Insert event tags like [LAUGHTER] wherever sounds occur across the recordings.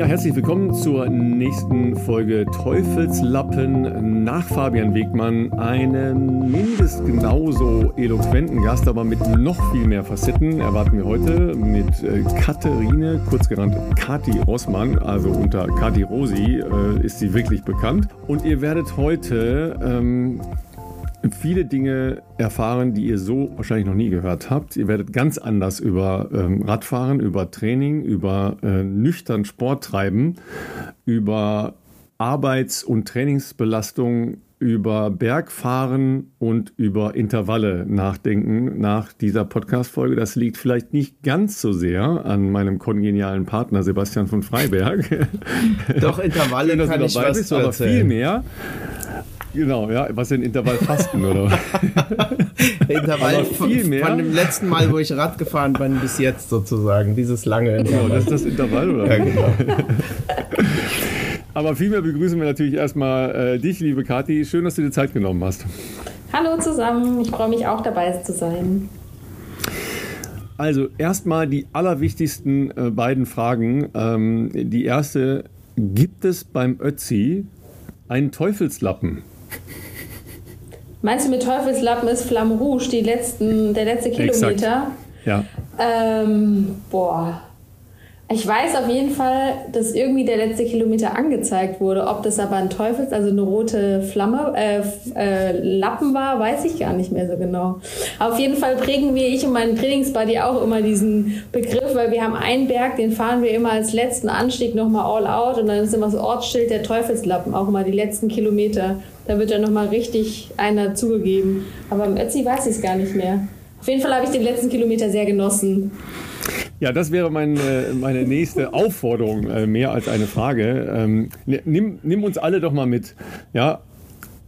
Ja, herzlich willkommen zur nächsten Folge Teufelslappen nach Fabian Wegmann. Einen mindestens genauso eloquenten Gast, aber mit noch viel mehr Facetten erwarten wir heute mit äh, Katharine, kurz genannt Kati Rossmann, also unter Kati Rosi äh, ist sie wirklich bekannt. Und ihr werdet heute ähm, viele Dinge erfahren, die ihr so wahrscheinlich noch nie gehört habt. Ihr werdet ganz anders über ähm, Radfahren, über Training, über äh, nüchtern Sport treiben, über Arbeits- und Trainingsbelastung, über Bergfahren und über Intervalle nachdenken nach dieser Podcast-Folge. Das liegt vielleicht nicht ganz so sehr an meinem kongenialen Partner Sebastian von Freiberg. Doch, Intervalle Schön, kann ich was bist, aber viel mehr Genau, ja, was denn Intervallfasten, oder? [LAUGHS] Intervall viel mehr. von dem letzten Mal, wo ich Rad gefahren bin, bis jetzt sozusagen, dieses lange Intervall. Genau, das ist das Intervall, oder? Ja, genau. [LAUGHS] Aber vielmehr begrüßen wir natürlich erstmal äh, dich, liebe Kathi. Schön, dass du dir Zeit genommen hast. Hallo zusammen, ich freue mich auch dabei zu sein. Also erstmal die allerwichtigsten äh, beiden Fragen. Ähm, die erste, gibt es beim Ötzi einen Teufelslappen? Meinst du mit Teufelslappen ist Flamme Rouge, die letzten, der letzte Kilometer? Exakt. Ja. Ähm, boah. Ich weiß auf jeden Fall, dass irgendwie der letzte Kilometer angezeigt wurde. Ob das aber ein Teufels, also eine rote Flamme, äh, äh, Lappen war, weiß ich gar nicht mehr so genau. Auf jeden Fall prägen wir, ich und mein Trainingsbuddy auch immer diesen Begriff, weil wir haben einen Berg, den fahren wir immer als letzten Anstieg nochmal all out und dann ist immer das Ortsschild der Teufelslappen, auch immer die letzten Kilometer. Da wird dann nochmal richtig einer zugegeben. Aber im Ötzi weiß ich es gar nicht mehr. Auf jeden Fall habe ich den letzten Kilometer sehr genossen. Ja, das wäre mein, äh, meine nächste Aufforderung, äh, mehr als eine Frage. Ähm, nimm, nimm uns alle doch mal mit. Ja,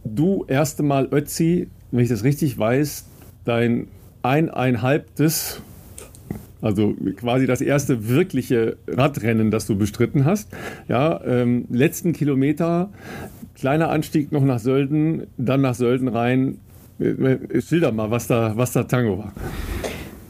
du erste Mal Ötzi, wenn ich das richtig weiß, dein eineinhalbtes, also quasi das erste wirkliche Radrennen, das du bestritten hast. Ja, ähm, letzten Kilometer, kleiner Anstieg noch nach Sölden, dann nach Sölden rein. Äh, schilder mal, was da, was da Tango war.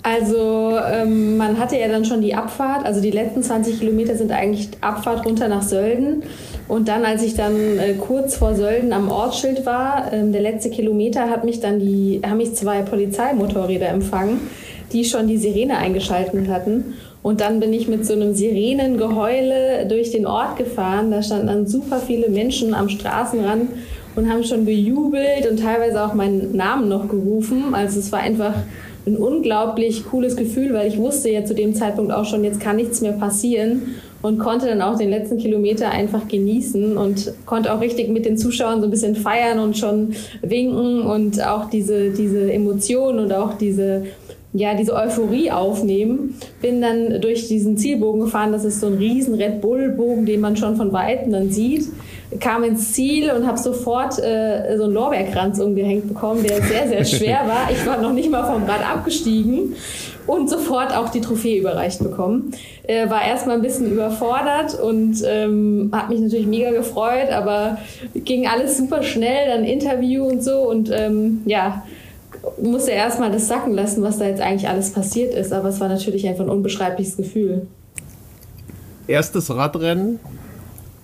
Also ähm, man hatte ja dann schon die Abfahrt, also die letzten 20 Kilometer sind eigentlich Abfahrt runter nach Sölden. Und dann, als ich dann äh, kurz vor Sölden am Ortsschild war, ähm, der letzte Kilometer, hat mich dann die, haben mich zwei Polizeimotorräder empfangen, die schon die Sirene eingeschaltet hatten. Und dann bin ich mit so einem Sirenengeheule durch den Ort gefahren. Da standen dann super viele Menschen am Straßenrand und haben schon gejubelt und teilweise auch meinen Namen noch gerufen. Also es war einfach ein unglaublich cooles Gefühl, weil ich wusste ja zu dem Zeitpunkt auch schon, jetzt kann nichts mehr passieren und konnte dann auch den letzten Kilometer einfach genießen und konnte auch richtig mit den Zuschauern so ein bisschen feiern und schon winken und auch diese, diese Emotionen und auch diese ja, diese Euphorie aufnehmen. Bin dann durch diesen Zielbogen gefahren. Das ist so ein riesen Red Bull-Bogen, den man schon von Weitem dann sieht. Kam ins Ziel und habe sofort äh, so einen Lorbeerkranz umgehängt bekommen, der sehr, sehr [LAUGHS] schwer war. Ich war noch nicht mal vom Rad abgestiegen und sofort auch die Trophäe überreicht bekommen. Äh, war erstmal ein bisschen überfordert und ähm, hat mich natürlich mega gefreut, aber ging alles super schnell, dann Interview und so und ähm, ja, musste erstmal das sacken lassen, was da jetzt eigentlich alles passiert ist. Aber es war natürlich einfach ein unbeschreibliches Gefühl. Erstes Radrennen,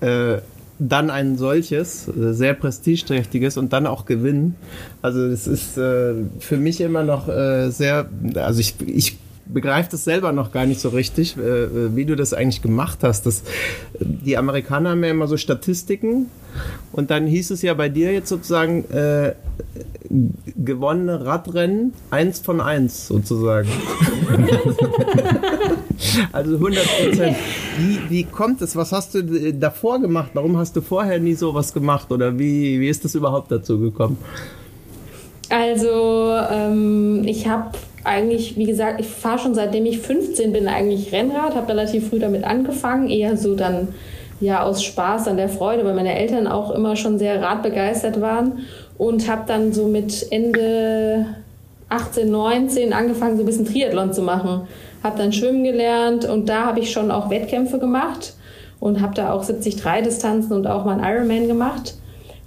äh, dann ein solches, äh, sehr prestigeträchtiges und dann auch gewinnen. Also es ist äh, für mich immer noch äh, sehr, also ich, ich begreife das selber noch gar nicht so richtig, äh, äh, wie du das eigentlich gemacht hast. Das, die Amerikaner haben ja immer so Statistiken und dann hieß es ja bei dir jetzt sozusagen äh, gewonnene Radrennen eins von eins sozusagen. [LAUGHS] also 100 Prozent. Wie, wie kommt es? Was hast du davor gemacht? Warum hast du vorher nie sowas gemacht? Oder wie, wie ist das überhaupt dazu gekommen? Also ähm, ich habe eigentlich, wie gesagt, ich fahre schon seitdem ich 15 bin eigentlich Rennrad, habe relativ früh damit angefangen, eher so dann ja aus Spaß an der Freude, weil meine Eltern auch immer schon sehr radbegeistert waren und habe dann so mit Ende 18, 19 angefangen, so ein bisschen Triathlon zu machen. Habe dann schwimmen gelernt und da habe ich schon auch Wettkämpfe gemacht und habe da auch 73 Distanzen und auch mal einen Ironman gemacht.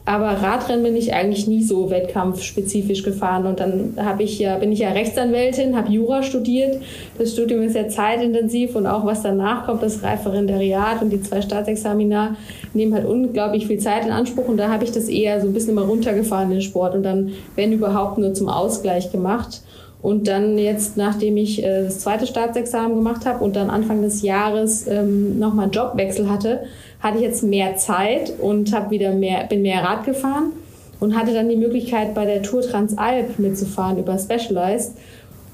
Aber Radrennen bin ich eigentlich nie so wettkampfspezifisch gefahren. Und dann habe ich ja, bin ich ja Rechtsanwältin, habe Jura studiert. Das Studium ist ja zeitintensiv und auch was danach kommt, das Referendariat und die zwei Staatsexamina nehmen halt unglaublich viel Zeit in Anspruch. Und da habe ich das eher so ein bisschen immer runtergefahren, den Sport. Und dann, wenn überhaupt, nur zum Ausgleich gemacht. Und dann jetzt, nachdem ich äh, das zweite Staatsexamen gemacht habe und dann Anfang des Jahres ähm, nochmal einen Jobwechsel hatte, hatte ich jetzt mehr Zeit und habe wieder mehr, bin mehr Rad gefahren und hatte dann die Möglichkeit, bei der Tour Transalp mitzufahren über Specialized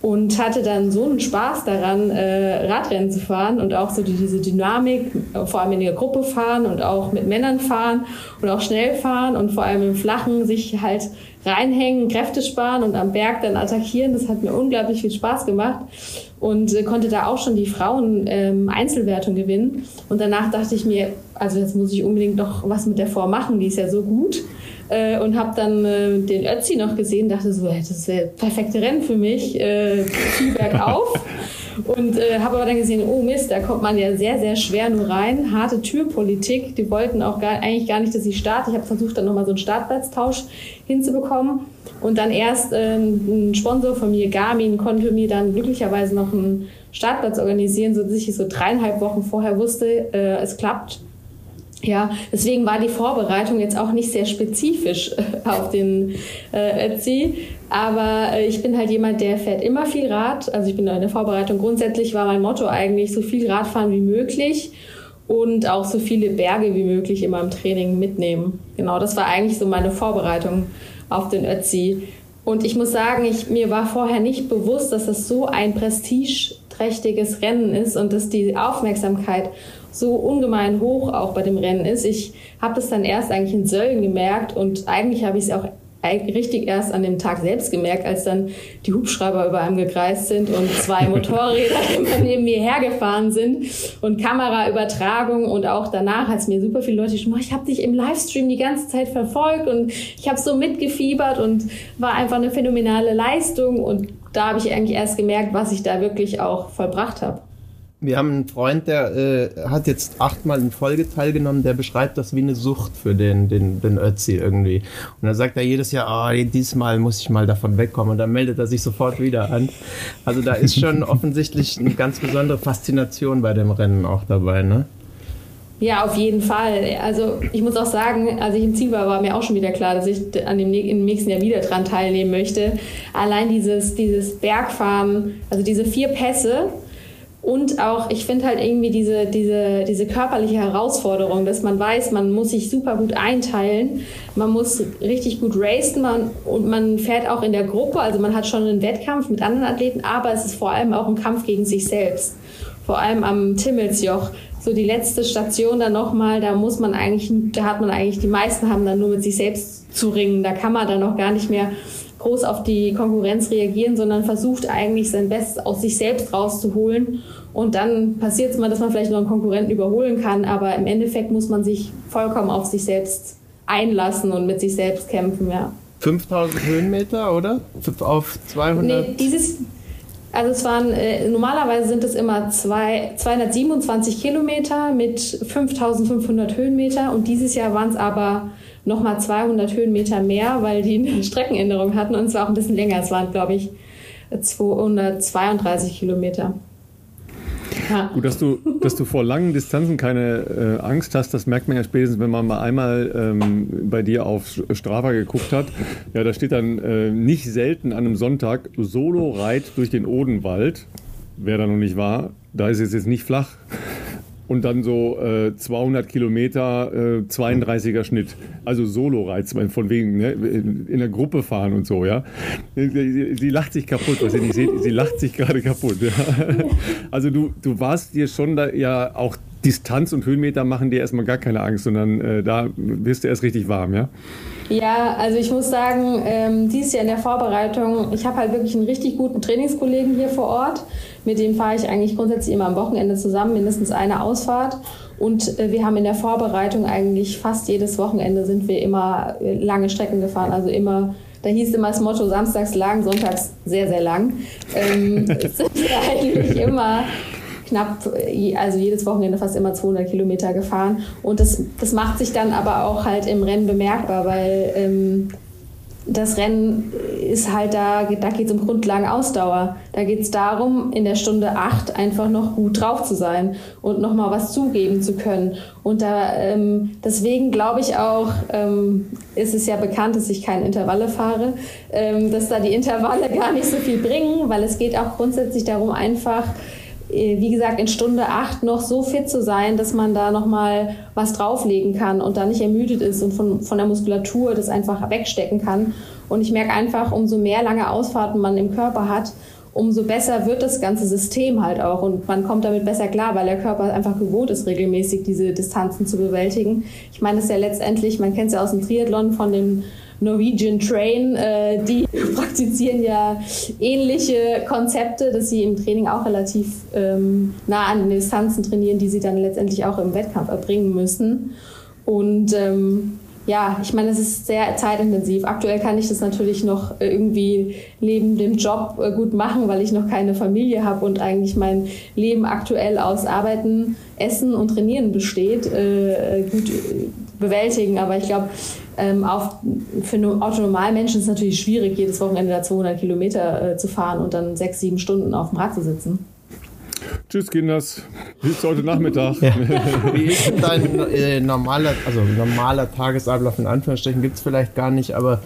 und hatte dann so einen Spaß daran, äh, Radrennen zu fahren und auch so die, diese Dynamik, vor allem in der Gruppe fahren und auch mit Männern fahren und auch schnell fahren und vor allem im Flachen sich halt reinhängen, Kräfte sparen und am Berg dann attackieren. Das hat mir unglaublich viel Spaß gemacht und äh, konnte da auch schon die Frauen ähm, Einzelwertung gewinnen. Und danach dachte ich mir, also jetzt muss ich unbedingt noch was mit der Form machen, die ist ja so gut. Äh, und habe dann äh, den Ötzi noch gesehen, dachte so, das wäre perfekte Rennen für mich, äh, viel bergauf. [LAUGHS] Und äh, habe aber dann gesehen, oh Mist, da kommt man ja sehr, sehr schwer nur rein. Harte Türpolitik. Die wollten auch gar, eigentlich gar nicht, dass ich starte. Ich habe versucht, dann nochmal so einen Startplatztausch hinzubekommen. Und dann erst äh, ein Sponsor von mir, Garmin, konnte mir dann glücklicherweise noch einen Startplatz organisieren, sodass ich so dreieinhalb Wochen vorher wusste, äh, es klappt. Ja, deswegen war die Vorbereitung jetzt auch nicht sehr spezifisch [LAUGHS] äh, auf den äh, Etsy. Aber äh, ich bin halt jemand, der fährt immer viel Rad. Also ich bin in der Vorbereitung. Grundsätzlich war mein Motto eigentlich, so viel Radfahren wie möglich und auch so viele Berge wie möglich immer im Training mitnehmen. Genau, das war eigentlich so meine Vorbereitung auf den Ötzi. Und ich muss sagen, ich, mir war vorher nicht bewusst, dass das so ein prestigeträchtiges Rennen ist und dass die Aufmerksamkeit so ungemein hoch auch bei dem Rennen ist. Ich habe das dann erst eigentlich in Sölden gemerkt und eigentlich habe ich es auch richtig erst an dem Tag selbst gemerkt, als dann die Hubschrauber über einem gekreist sind und zwei [LAUGHS] Motorräder immer neben mir hergefahren sind und Kameraübertragung und auch danach hat es mir super viele Leute geschrieben, ich habe dich im Livestream die ganze Zeit verfolgt und ich habe so mitgefiebert und war einfach eine phänomenale Leistung und da habe ich eigentlich erst gemerkt, was ich da wirklich auch vollbracht habe. Wir haben einen Freund, der äh, hat jetzt achtmal in Folge teilgenommen, der beschreibt das wie eine Sucht für den, den, den Ötzi irgendwie. Und dann sagt er jedes Jahr, oh, diesmal muss ich mal davon wegkommen. Und dann meldet er sich sofort wieder an. Also da ist schon [LAUGHS] offensichtlich eine ganz besondere Faszination bei dem Rennen auch dabei, ne? Ja, auf jeden Fall. Also ich muss auch sagen, als ich im Ziel war, war mir auch schon wieder klar, dass ich an dem, im nächsten Jahr wieder dran teilnehmen möchte. Allein dieses, dieses Bergfahren, also diese vier Pässe, und auch, ich finde halt irgendwie diese, diese, diese körperliche Herausforderung, dass man weiß, man muss sich super gut einteilen, man muss richtig gut racen man, und man fährt auch in der Gruppe, also man hat schon einen Wettkampf mit anderen Athleten, aber es ist vor allem auch ein Kampf gegen sich selbst. Vor allem am Timmelsjoch, so die letzte Station dann nochmal, da muss man eigentlich, da hat man eigentlich, die meisten haben dann nur mit sich selbst zu ringen, da kann man dann noch gar nicht mehr groß auf die Konkurrenz reagieren, sondern versucht eigentlich sein Bestes aus sich selbst rauszuholen. Und dann passiert es mal, dass man vielleicht noch einen Konkurrenten überholen kann, aber im Endeffekt muss man sich vollkommen auf sich selbst einlassen und mit sich selbst kämpfen, ja. 5000 Höhenmeter, oder? Auf 200? Nee, dieses, also es waren, äh, normalerweise sind es immer zwei, 227 Kilometer mit 5500 Höhenmeter und dieses Jahr waren es aber nochmal 200 Höhenmeter mehr, weil die eine [LAUGHS] Streckenänderung hatten und es war auch ein bisschen länger. Es waren, glaube ich, 232 Kilometer. Ja. Gut, dass du, dass du vor langen Distanzen keine äh, Angst hast, das merkt man ja spätestens, wenn man mal einmal ähm, bei dir auf Strava geguckt hat. Ja, da steht dann äh, nicht selten an einem Sonntag Solo-Reit durch den Odenwald. Wer da noch nicht war, da ist es jetzt nicht flach und dann so äh, 200 Kilometer, äh, 32er Schnitt. Also Solo-Reiz, von wegen ne? in der Gruppe fahren und so, ja. Sie, sie lacht sich kaputt, was ihr nicht seht, sie lacht sich gerade kaputt. Ja? [LAUGHS] Also du, du warst dir schon da ja auch Distanz und Höhenmeter machen dir erstmal gar keine Angst, sondern äh, da wirst du erst richtig warm, ja? Ja, also ich muss sagen, ähm, dieses Jahr in der Vorbereitung, ich habe halt wirklich einen richtig guten Trainingskollegen hier vor Ort. Mit dem fahre ich eigentlich grundsätzlich immer am Wochenende zusammen, mindestens eine Ausfahrt. Und äh, wir haben in der Vorbereitung eigentlich fast jedes Wochenende sind wir immer äh, lange Strecken gefahren. Also immer, da hieß immer das Motto, samstags lang, sonntags sehr, sehr lang. Ähm, [LAUGHS] sind eigentlich immer knapp, also jedes Wochenende fast immer 200 Kilometer gefahren. Und das, das macht sich dann aber auch halt im Rennen bemerkbar, weil ähm, das Rennen ist halt da, da geht es um Grundlagenausdauer. Da geht es darum, in der Stunde 8 einfach noch gut drauf zu sein und nochmal was zugeben zu können. Und da, ähm, deswegen glaube ich auch, ähm, ist es ja bekannt, dass ich keine Intervalle fahre, ähm, dass da die Intervalle [LAUGHS] gar nicht so viel bringen, weil es geht auch grundsätzlich darum, einfach äh, wie gesagt, in Stunde 8 noch so fit zu sein, dass man da nochmal was drauflegen kann und da nicht ermüdet ist und von, von der Muskulatur das einfach wegstecken kann. Und ich merke einfach, umso mehr lange Ausfahrten man im Körper hat, umso besser wird das ganze System halt auch und man kommt damit besser klar, weil der Körper einfach gewohnt ist, regelmäßig diese Distanzen zu bewältigen. Ich meine, das ist ja letztendlich, man kennt es ja aus dem Triathlon von den Norwegian Train, äh, die [LAUGHS] praktizieren ja ähnliche Konzepte, dass sie im Training auch relativ ähm, nah an den Distanzen trainieren, die sie dann letztendlich auch im Wettkampf erbringen müssen. Und ähm, ja, ich meine, es ist sehr zeitintensiv. Aktuell kann ich das natürlich noch irgendwie neben dem Job äh, gut machen, weil ich noch keine Familie habe und eigentlich mein Leben aktuell aus Arbeiten, Essen und Trainieren besteht, äh, gut bewältigen. Aber ich glaube, ähm, auf, für einen Autonormalmenschen ist es natürlich schwierig, jedes Wochenende da 200 Kilometer äh, zu fahren und dann sechs, sieben Stunden auf dem Rad zu sitzen. Tschüss, Kinders. Bis heute Nachmittag. Ja. [LAUGHS] Wie ist denn dein äh, normaler, also normaler Tagesablauf in Anführungsstrichen gibt es vielleicht gar nicht, aber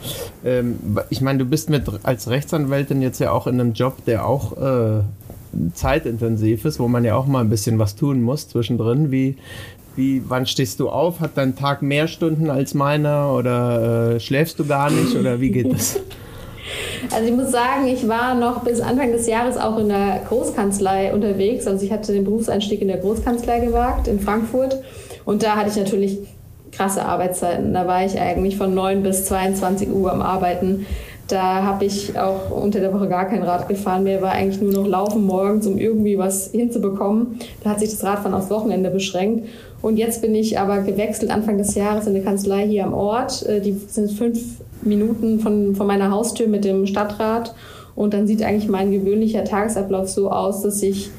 ähm, ich meine, du bist mit als Rechtsanwältin jetzt ja auch in einem Job, der auch äh, zeitintensiv ist, wo man ja auch mal ein bisschen was tun muss zwischendrin. Wie, wie, wann stehst du auf? Hat dein Tag mehr Stunden als meiner oder äh, schläfst du gar nicht oder wie geht das? [LAUGHS] Also ich muss sagen, ich war noch bis Anfang des Jahres auch in der Großkanzlei unterwegs. Also ich hatte den Berufseinstieg in der Großkanzlei gewagt in Frankfurt und da hatte ich natürlich krasse Arbeitszeiten. Da war ich eigentlich von 9 bis 22 Uhr am Arbeiten. Da habe ich auch unter der Woche gar kein Rad gefahren mehr, war eigentlich nur noch laufen morgens, um irgendwie was hinzubekommen. Da hat sich das Radfahren aufs Wochenende beschränkt. Und jetzt bin ich aber gewechselt Anfang des Jahres in eine Kanzlei hier am Ort. Äh, die sind fünf Minuten von, von meiner Haustür mit dem Stadtrat. Und dann sieht eigentlich mein gewöhnlicher Tagesablauf so aus, dass ich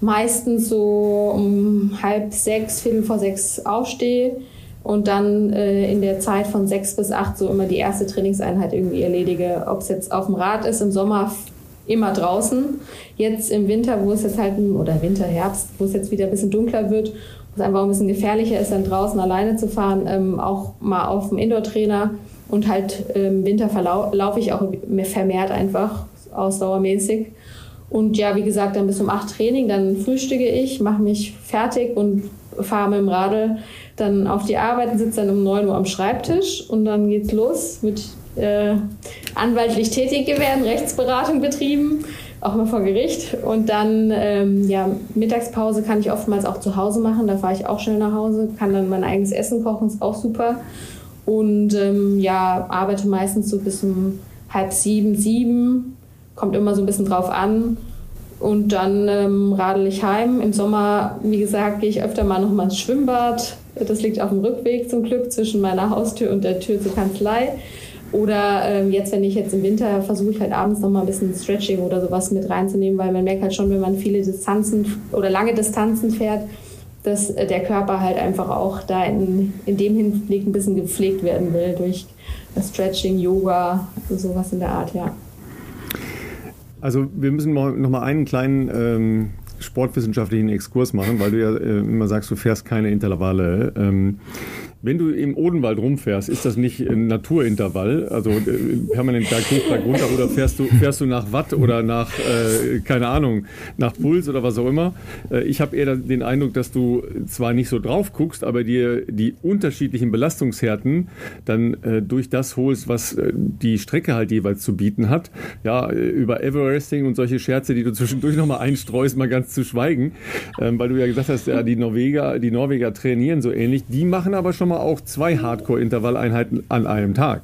meistens so um halb sechs, viertel vor sechs aufstehe und dann äh, in der Zeit von sechs bis acht so immer die erste Trainingseinheit irgendwie erledige. Ob es jetzt auf dem Rad ist, im Sommer immer draußen. Jetzt im Winter, wo es jetzt halt, oder Winter, Herbst, wo es jetzt wieder ein bisschen dunkler wird, es einfach ein bisschen gefährlicher ist, dann draußen alleine zu fahren, ähm, auch mal auf dem Indoor-Trainer und halt im Winter laufe ich auch vermehrt einfach ausdauermäßig. Und ja, wie gesagt, dann bis um acht Training, dann frühstücke ich, mache mich fertig und fahre mit dem Radl dann auf die Arbeit und sitze dann um 9 Uhr am Schreibtisch und dann geht's los mit äh, anwaltlich tätig werden, Rechtsberatung betrieben, auch mal vor Gericht. Und dann, ähm, ja, Mittagspause kann ich oftmals auch zu Hause machen, da fahre ich auch schnell nach Hause, kann dann mein eigenes Essen kochen, ist auch super. Und ähm, ja, arbeite meistens so bis um halb sieben, sieben. Kommt immer so ein bisschen drauf an. Und dann ähm, radel ich heim. Im Sommer, wie gesagt, gehe ich öfter mal noch mal ins Schwimmbad. Das liegt auf dem Rückweg zum Glück zwischen meiner Haustür und der Tür zur Kanzlei. Oder ähm, jetzt, wenn ich jetzt im Winter versuche ich halt abends noch mal ein bisschen Stretching oder sowas mit reinzunehmen, weil man merkt halt schon, wenn man viele Distanzen oder lange Distanzen fährt, dass äh, der Körper halt einfach auch da in, in dem Hinblick ein bisschen gepflegt werden will durch Stretching, Yoga, sowas in der Art, ja. Also wir müssen noch mal einen kleinen ähm, sportwissenschaftlichen Exkurs machen, weil du ja äh, immer sagst, du fährst keine Intervalle. Ähm, wenn du im Odenwald rumfährst, ist das nicht ein Naturintervall, also äh, permanent Berg hoch, Berg runter, oder fährst du, fährst du nach Watt oder nach, äh, keine Ahnung, nach Puls oder was auch immer? Äh, ich habe eher den Eindruck, dass du zwar nicht so drauf guckst, aber dir die unterschiedlichen Belastungshärten dann äh, durch das holst, was äh, die Strecke halt jeweils zu bieten hat. Ja, äh, über Everesting und solche Scherze, die du zwischendurch nochmal einstreust, mal ganz zu schweigen, ähm, weil du ja gesagt hast, ja, die Norweger, die Norweger trainieren so ähnlich, die machen aber schon mal auch zwei Hardcore-Intervalleinheiten an einem Tag.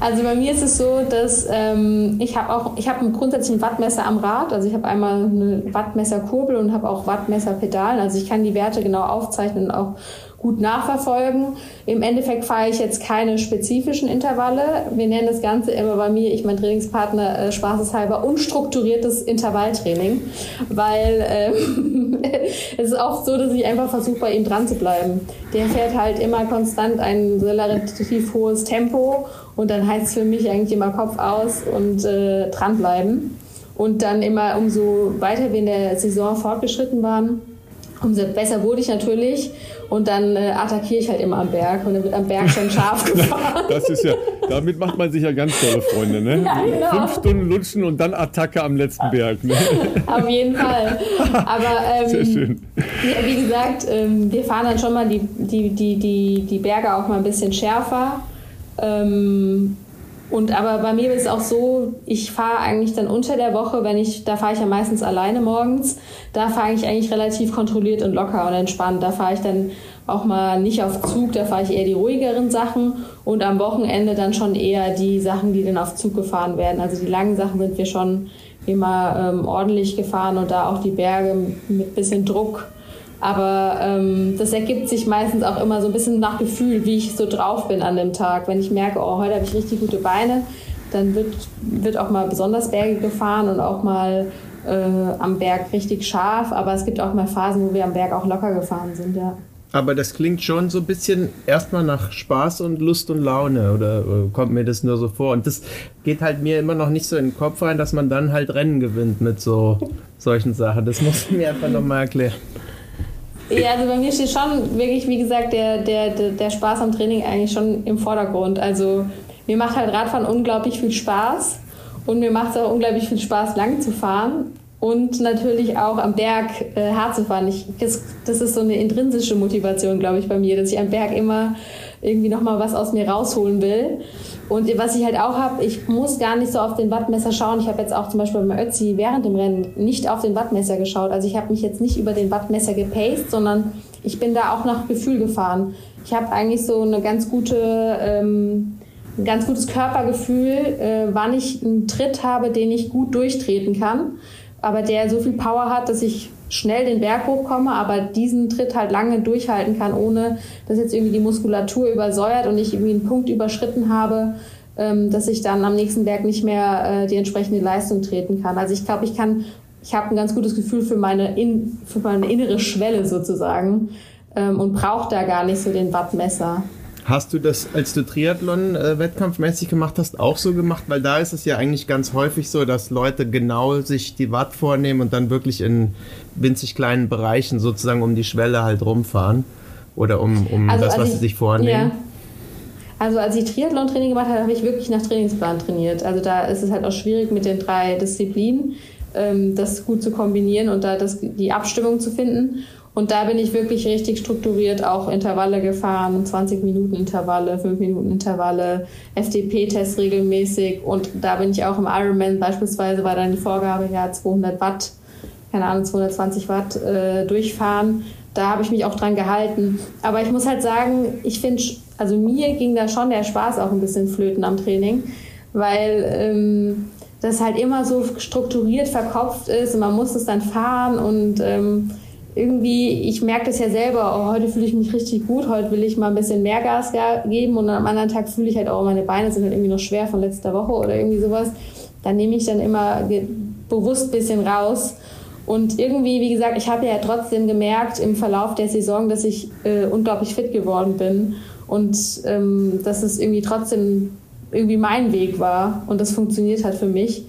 Also bei mir ist es so, dass ähm, ich habe auch, ich habe grundsätzlich ein Wattmesser am Rad. Also ich habe einmal eine Wattmesserkurbel und habe auch Wattmesserpedalen. Also ich kann die Werte genau aufzeichnen und auch gut nachverfolgen. Im Endeffekt fahre ich jetzt keine spezifischen Intervalle. Wir nennen das Ganze immer bei mir, ich mein Trainingspartner, äh, spaßeshalber unstrukturiertes Intervalltraining, weil äh, [LAUGHS] es ist oft so, dass ich einfach versuche, bei ihm dran zu bleiben. Der fährt halt immer konstant ein relativ hohes Tempo und dann heißt es für mich eigentlich immer Kopf aus und äh, dranbleiben. Und dann immer, umso weiter wir in der Saison fortgeschritten waren, umso besser wurde ich natürlich. Und dann äh, attackiere ich halt immer am Berg und dann wird am Berg schon scharf [LAUGHS] gefahren. Das ist ja, damit macht man sich ja ganz tolle Freunde, ne? [LAUGHS] Ja, genau. Fünf Stunden lutschen und dann Attacke am letzten Berg. Ne? [LAUGHS] Auf jeden Fall. Aber ähm, Sehr schön. Wie, wie gesagt, ähm, wir fahren dann schon mal die, die, die, die, die Berge auch mal ein bisschen schärfer. Ähm, und aber bei mir ist es auch so, ich fahre eigentlich dann unter der Woche, wenn ich, da fahre ich ja meistens alleine morgens, da fahre ich eigentlich relativ kontrolliert und locker und entspannt. Da fahre ich dann auch mal nicht auf Zug, da fahre ich eher die ruhigeren Sachen und am Wochenende dann schon eher die Sachen, die dann auf Zug gefahren werden. Also die langen Sachen sind wir schon immer ähm, ordentlich gefahren und da auch die Berge mit bisschen Druck aber ähm, das ergibt sich meistens auch immer so ein bisschen nach Gefühl, wie ich so drauf bin an dem Tag. Wenn ich merke, oh, heute habe ich richtig gute Beine, dann wird, wird auch mal besonders Berge gefahren und auch mal äh, am Berg richtig scharf. Aber es gibt auch mal Phasen, wo wir am Berg auch locker gefahren sind, ja. Aber das klingt schon so ein bisschen erstmal nach Spaß und Lust und Laune oder äh, kommt mir das nur so vor? Und das geht halt mir immer noch nicht so in den Kopf rein, dass man dann halt Rennen gewinnt mit so solchen Sachen. Das muss ich mir einfach nochmal erklären. Ja, also bei mir steht schon wirklich, wie gesagt, der, der, der Spaß am Training eigentlich schon im Vordergrund. Also mir macht halt Radfahren unglaublich viel Spaß und mir macht es auch unglaublich viel Spaß, lang zu fahren und natürlich auch am Berg äh, hart zu fahren. Ich, das, das ist so eine intrinsische Motivation, glaube ich, bei mir, dass ich am Berg immer irgendwie nochmal was aus mir rausholen will. Und was ich halt auch habe, ich muss gar nicht so auf den Wattmesser schauen. Ich habe jetzt auch zum Beispiel beim Ötzi während dem Rennen nicht auf den Wattmesser geschaut. Also ich habe mich jetzt nicht über den Wattmesser gepaced, sondern ich bin da auch nach Gefühl gefahren. Ich habe eigentlich so eine ganz gute, ähm, ein ganz gutes Körpergefühl, äh, wann ich einen Tritt habe, den ich gut durchtreten kann, aber der so viel Power hat, dass ich schnell den Berg hochkomme, aber diesen Tritt halt lange durchhalten kann, ohne dass jetzt irgendwie die Muskulatur übersäuert und ich irgendwie einen Punkt überschritten habe, ähm, dass ich dann am nächsten Berg nicht mehr äh, die entsprechende Leistung treten kann. Also ich glaube, ich kann, ich habe ein ganz gutes Gefühl für meine, in, für meine innere Schwelle sozusagen ähm, und brauche da gar nicht so den Wattmesser. Hast du das, als du Triathlon äh, wettkampfmäßig gemacht hast, auch so gemacht? Weil da ist es ja eigentlich ganz häufig so, dass Leute genau sich die Watt vornehmen und dann wirklich in winzig kleinen Bereichen sozusagen um die Schwelle halt rumfahren oder um, um also das, was ich, sie sich vornehmen. Ja. Also als ich Triathlon-Training gemacht habe, habe ich wirklich nach Trainingsplan trainiert. Also da ist es halt auch schwierig mit den drei Disziplinen, ähm, das gut zu kombinieren und da das, die Abstimmung zu finden. Und da bin ich wirklich richtig strukturiert auch Intervalle gefahren, 20 Minuten Intervalle, 5 Minuten Intervalle, FDP-Test regelmäßig. Und da bin ich auch im Ironman beispielsweise, war dann die Vorgabe, ja, 200 Watt, keine Ahnung, 220 Watt äh, durchfahren. Da habe ich mich auch dran gehalten. Aber ich muss halt sagen, ich finde, also mir ging da schon der Spaß auch ein bisschen flöten am Training, weil ähm, das halt immer so strukturiert verkopft ist und man muss es dann fahren und ähm, irgendwie, ich merke das ja selber, oh, heute fühle ich mich richtig gut, heute will ich mal ein bisschen mehr Gas geben und am anderen Tag fühle ich halt auch, meine Beine sind halt irgendwie noch schwer von letzter Woche oder irgendwie sowas. Dann nehme ich dann immer bewusst ein bisschen raus. Und irgendwie, wie gesagt, ich habe ja trotzdem gemerkt im Verlauf der Saison, dass ich äh, unglaublich fit geworden bin und ähm, dass es irgendwie trotzdem irgendwie mein Weg war und das funktioniert hat für mich.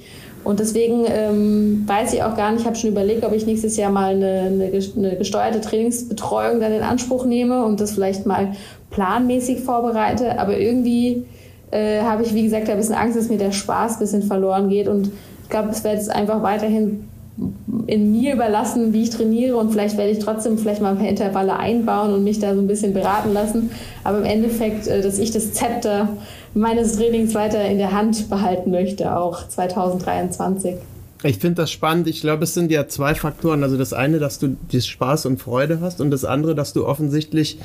Und deswegen ähm, weiß ich auch gar nicht, ich habe schon überlegt, ob ich nächstes Jahr mal eine, eine, gesteuerte Trainingsbetreuung dann in Anspruch nehme und das vielleicht mal planmäßig vorbereite. Aber irgendwie äh, habe ich, wie gesagt, ein bisschen Angst, dass mir der Spaß ein bisschen verloren geht. Und ich glaube, es wird jetzt einfach weiterhin in mir überlassen, wie ich trainiere und vielleicht werde ich trotzdem vielleicht mal ein paar Intervalle einbauen und mich da so ein bisschen beraten lassen. Aber im Endeffekt, äh, dass ich das Zepter meines Trainings weiter in der Hand behalten möchte, auch 2023. Ich finde das spannend. Ich glaube, es sind ja zwei Faktoren. Also das eine, dass du Spaß und Freude hast und das andere, dass du offensichtlich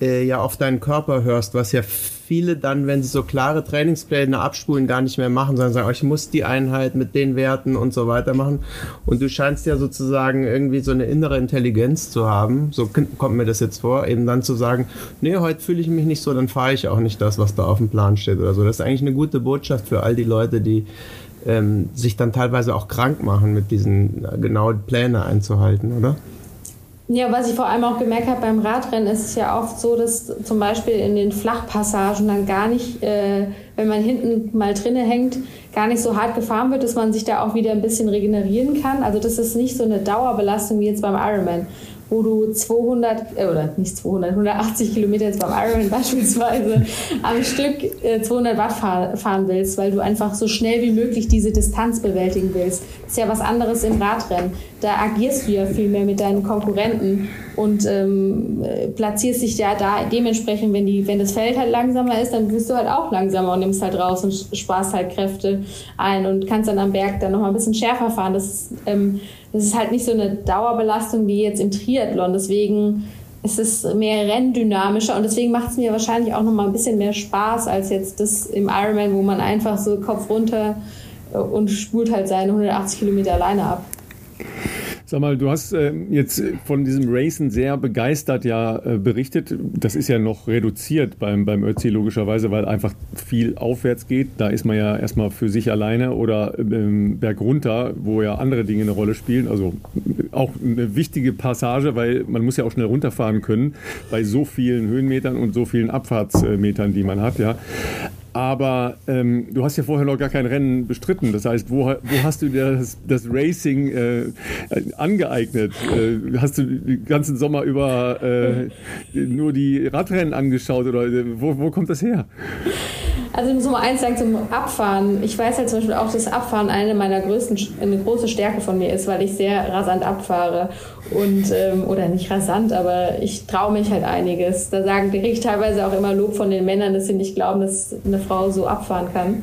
äh, ja auf deinen Körper hörst, was ja viele dann, wenn sie so klare Trainingspläne abspulen, gar nicht mehr machen, sondern sagen, oh, ich muss die Einheit mit den Werten und so weiter machen. Und du scheinst ja sozusagen irgendwie so eine innere Intelligenz zu haben, so kommt mir das jetzt vor, eben dann zu sagen, nee, heute fühle ich mich nicht so, dann fahre ich auch nicht das, was da auf dem Plan steht oder so. Das ist eigentlich eine gute Botschaft für all die Leute, die ähm, sich dann teilweise auch krank machen, mit diesen äh, genauen Plänen einzuhalten, oder? Ja, was ich vor allem auch gemerkt habe beim Radrennen, ist es ja oft so, dass zum Beispiel in den Flachpassagen dann gar nicht, äh, wenn man hinten mal drinne hängt, gar nicht so hart gefahren wird, dass man sich da auch wieder ein bisschen regenerieren kann. Also das ist nicht so eine Dauerbelastung wie jetzt beim Ironman wo du 200 äh, oder nicht 200, 180 Kilometer jetzt beim Ironman [LAUGHS] beispielsweise am Stück äh, 200 Watt fahr, fahren willst, weil du einfach so schnell wie möglich diese Distanz bewältigen willst. Das ist ja was anderes im Radrennen. Da agierst du ja viel mehr mit deinen Konkurrenten und ähm, platzierst dich ja da dementsprechend, wenn, die, wenn das Feld halt langsamer ist, dann bist du halt auch langsamer und nimmst halt raus und sparst halt Kräfte ein und kannst dann am Berg dann nochmal ein bisschen schärfer fahren. Das ähm, das ist halt nicht so eine Dauerbelastung wie jetzt im Triathlon. Deswegen ist es mehr renndynamischer und deswegen macht es mir wahrscheinlich auch noch mal ein bisschen mehr Spaß als jetzt das im Ironman, wo man einfach so Kopf runter äh, und spult halt seine 180 Kilometer alleine ab. Sag mal, du hast äh, jetzt von diesem Racen sehr begeistert ja äh, berichtet. Das ist ja noch reduziert beim, beim Ötzi logischerweise, weil einfach viel aufwärts geht. Da ist man ja erstmal für sich alleine oder ähm, bergunter, wo ja andere Dinge eine Rolle spielen. Also auch eine wichtige Passage, weil man muss ja auch schnell runterfahren können bei so vielen Höhenmetern und so vielen Abfahrtsmetern, die man hat. Ja. Aber ähm, du hast ja vorher noch gar kein Rennen bestritten. Das heißt, wo, wo hast du dir das, das Racing äh, angeeignet? Äh, hast du den ganzen Sommer über äh, nur die Radrennen angeschaut oder äh, wo, wo kommt das her? Also ich muss mal eins sagen zum Abfahren. Ich weiß halt zum Beispiel auch, dass Abfahren eine meiner größten, eine große Stärke von mir ist, weil ich sehr rasant abfahre. Und, ähm, oder nicht rasant, aber ich traue mich halt einiges. Da sagen, kriege ich teilweise auch immer Lob von den Männern, dass sie nicht glauben, dass eine Frau so abfahren kann.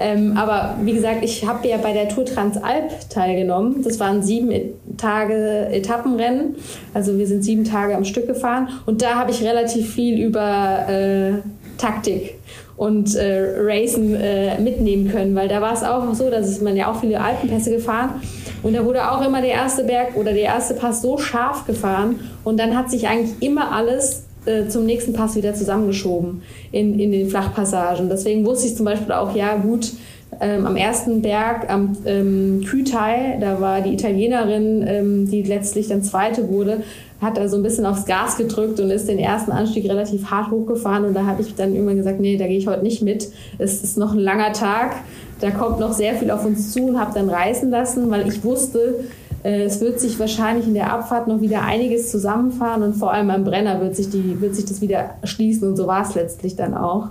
Ähm, aber wie gesagt, ich habe ja bei der Tour Transalp teilgenommen. Das waren sieben Tage Etappenrennen. Also wir sind sieben Tage am Stück gefahren. Und da habe ich relativ viel über äh, Taktik und äh, Racen äh, mitnehmen können, weil da war es auch so, dass man ja auch viele Alpenpässe gefahren und da wurde auch immer der erste Berg oder der erste Pass so scharf gefahren und dann hat sich eigentlich immer alles äh, zum nächsten Pass wieder zusammengeschoben in, in den Flachpassagen. Deswegen wusste ich zum Beispiel auch, ja gut, ähm, am ersten Berg, am ähm, Kütai, da war die Italienerin, ähm, die letztlich dann Zweite wurde, hat also ein bisschen aufs Gas gedrückt und ist den ersten Anstieg relativ hart hochgefahren. Und da habe ich dann irgendwann gesagt, nee, da gehe ich heute nicht mit. Es ist noch ein langer Tag, da kommt noch sehr viel auf uns zu und habe dann reißen lassen, weil ich wusste, es wird sich wahrscheinlich in der Abfahrt noch wieder einiges zusammenfahren und vor allem am Brenner wird sich, die, wird sich das wieder schließen und so war es letztlich dann auch.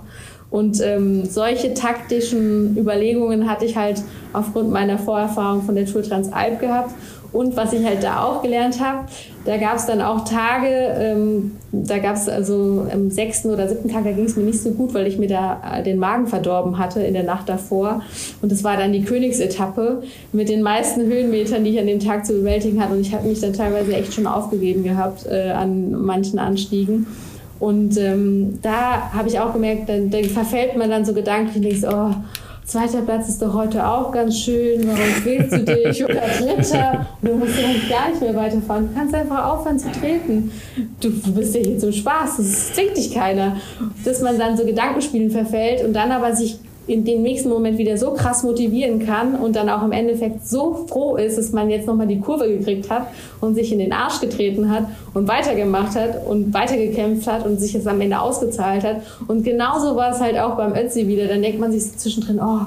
Und ähm, solche taktischen Überlegungen hatte ich halt aufgrund meiner Vorerfahrung von der Tour Transalp gehabt. Und was ich halt da auch gelernt habe, da gab es dann auch Tage, ähm, da gab es also am sechsten oder siebten Tag, da ging es mir nicht so gut, weil ich mir da äh, den Magen verdorben hatte in der Nacht davor. Und das war dann die Königsetappe mit den meisten Höhenmetern, die ich an dem Tag zu bewältigen hatte. Und ich habe mich dann teilweise echt schon aufgegeben gehabt äh, an manchen Anstiegen. Und ähm, da habe ich auch gemerkt, dann, dann verfällt man dann so gedanklich und denkt, oh, zweiter Platz ist doch heute auch ganz schön, warum willst du dich? Oder dritter, du musst dann gar nicht mehr weiterfahren. Du kannst einfach aufhören zu treten. Du, du bist ja hier zum Spaß, das zwingt dich keiner. Dass man dann so Gedankenspielen verfällt und dann aber sich in dem nächsten Moment wieder so krass motivieren kann und dann auch im Endeffekt so froh ist, dass man jetzt nochmal die Kurve gekriegt hat und sich in den Arsch getreten hat und weitergemacht hat und weitergekämpft hat und sich jetzt am Ende ausgezahlt hat. Und genauso war es halt auch beim Ötzi wieder. Dann denkt man sich so zwischendrin, oh,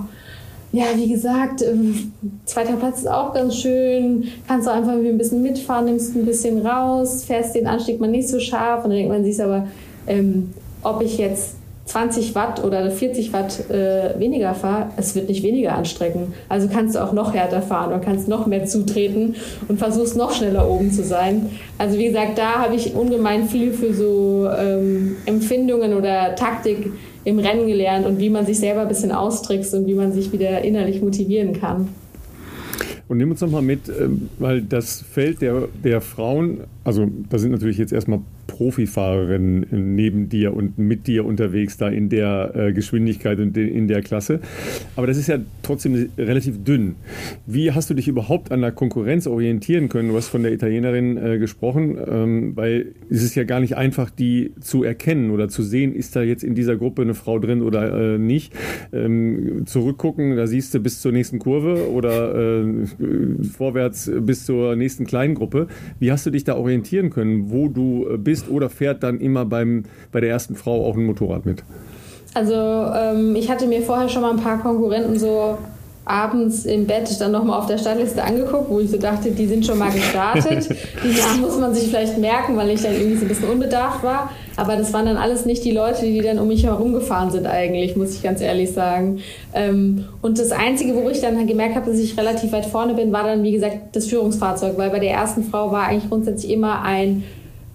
ja, wie gesagt, ähm, zweiter Platz ist auch ganz schön. Kannst du einfach ein bisschen mitfahren, nimmst ein bisschen raus, fährst den Anstieg mal nicht so scharf. Und dann denkt man sich aber, ähm, ob ich jetzt 20 Watt oder 40 Watt äh, weniger fahre, es wird nicht weniger anstrecken. Also kannst du auch noch härter fahren und kannst noch mehr zutreten und versuchst noch schneller oben zu sein. Also wie gesagt, da habe ich ungemein viel für so ähm, Empfindungen oder Taktik im Rennen gelernt und wie man sich selber ein bisschen austrickst und wie man sich wieder innerlich motivieren kann. Und nimm uns noch mal mit, ähm, weil das Feld der, der Frauen also da sind natürlich jetzt erstmal Profifahrerinnen neben dir und mit dir unterwegs da in der äh, Geschwindigkeit und in der Klasse. Aber das ist ja trotzdem relativ dünn. Wie hast du dich überhaupt an der Konkurrenz orientieren können? Du hast von der Italienerin äh, gesprochen, ähm, weil es ist ja gar nicht einfach, die zu erkennen oder zu sehen, ist da jetzt in dieser Gruppe eine Frau drin oder äh, nicht. Ähm, zurückgucken, da siehst du bis zur nächsten Kurve oder äh, vorwärts bis zur nächsten kleinen Gruppe. Wie hast du dich da orientieren können, wo du äh, bist oder fährt dann immer beim, bei der ersten Frau auch ein Motorrad mit? Also ähm, ich hatte mir vorher schon mal ein paar Konkurrenten so abends im Bett dann nochmal auf der Startliste angeguckt, wo ich so dachte, die sind schon mal gestartet. [LAUGHS] die Namen muss man sich vielleicht merken, weil ich dann irgendwie so ein bisschen unbedarft war. Aber das waren dann alles nicht die Leute, die dann um mich herum gefahren sind eigentlich, muss ich ganz ehrlich sagen. Ähm, und das Einzige, wo ich dann gemerkt habe, dass ich relativ weit vorne bin, war dann, wie gesagt, das Führungsfahrzeug, weil bei der ersten Frau war eigentlich grundsätzlich immer ein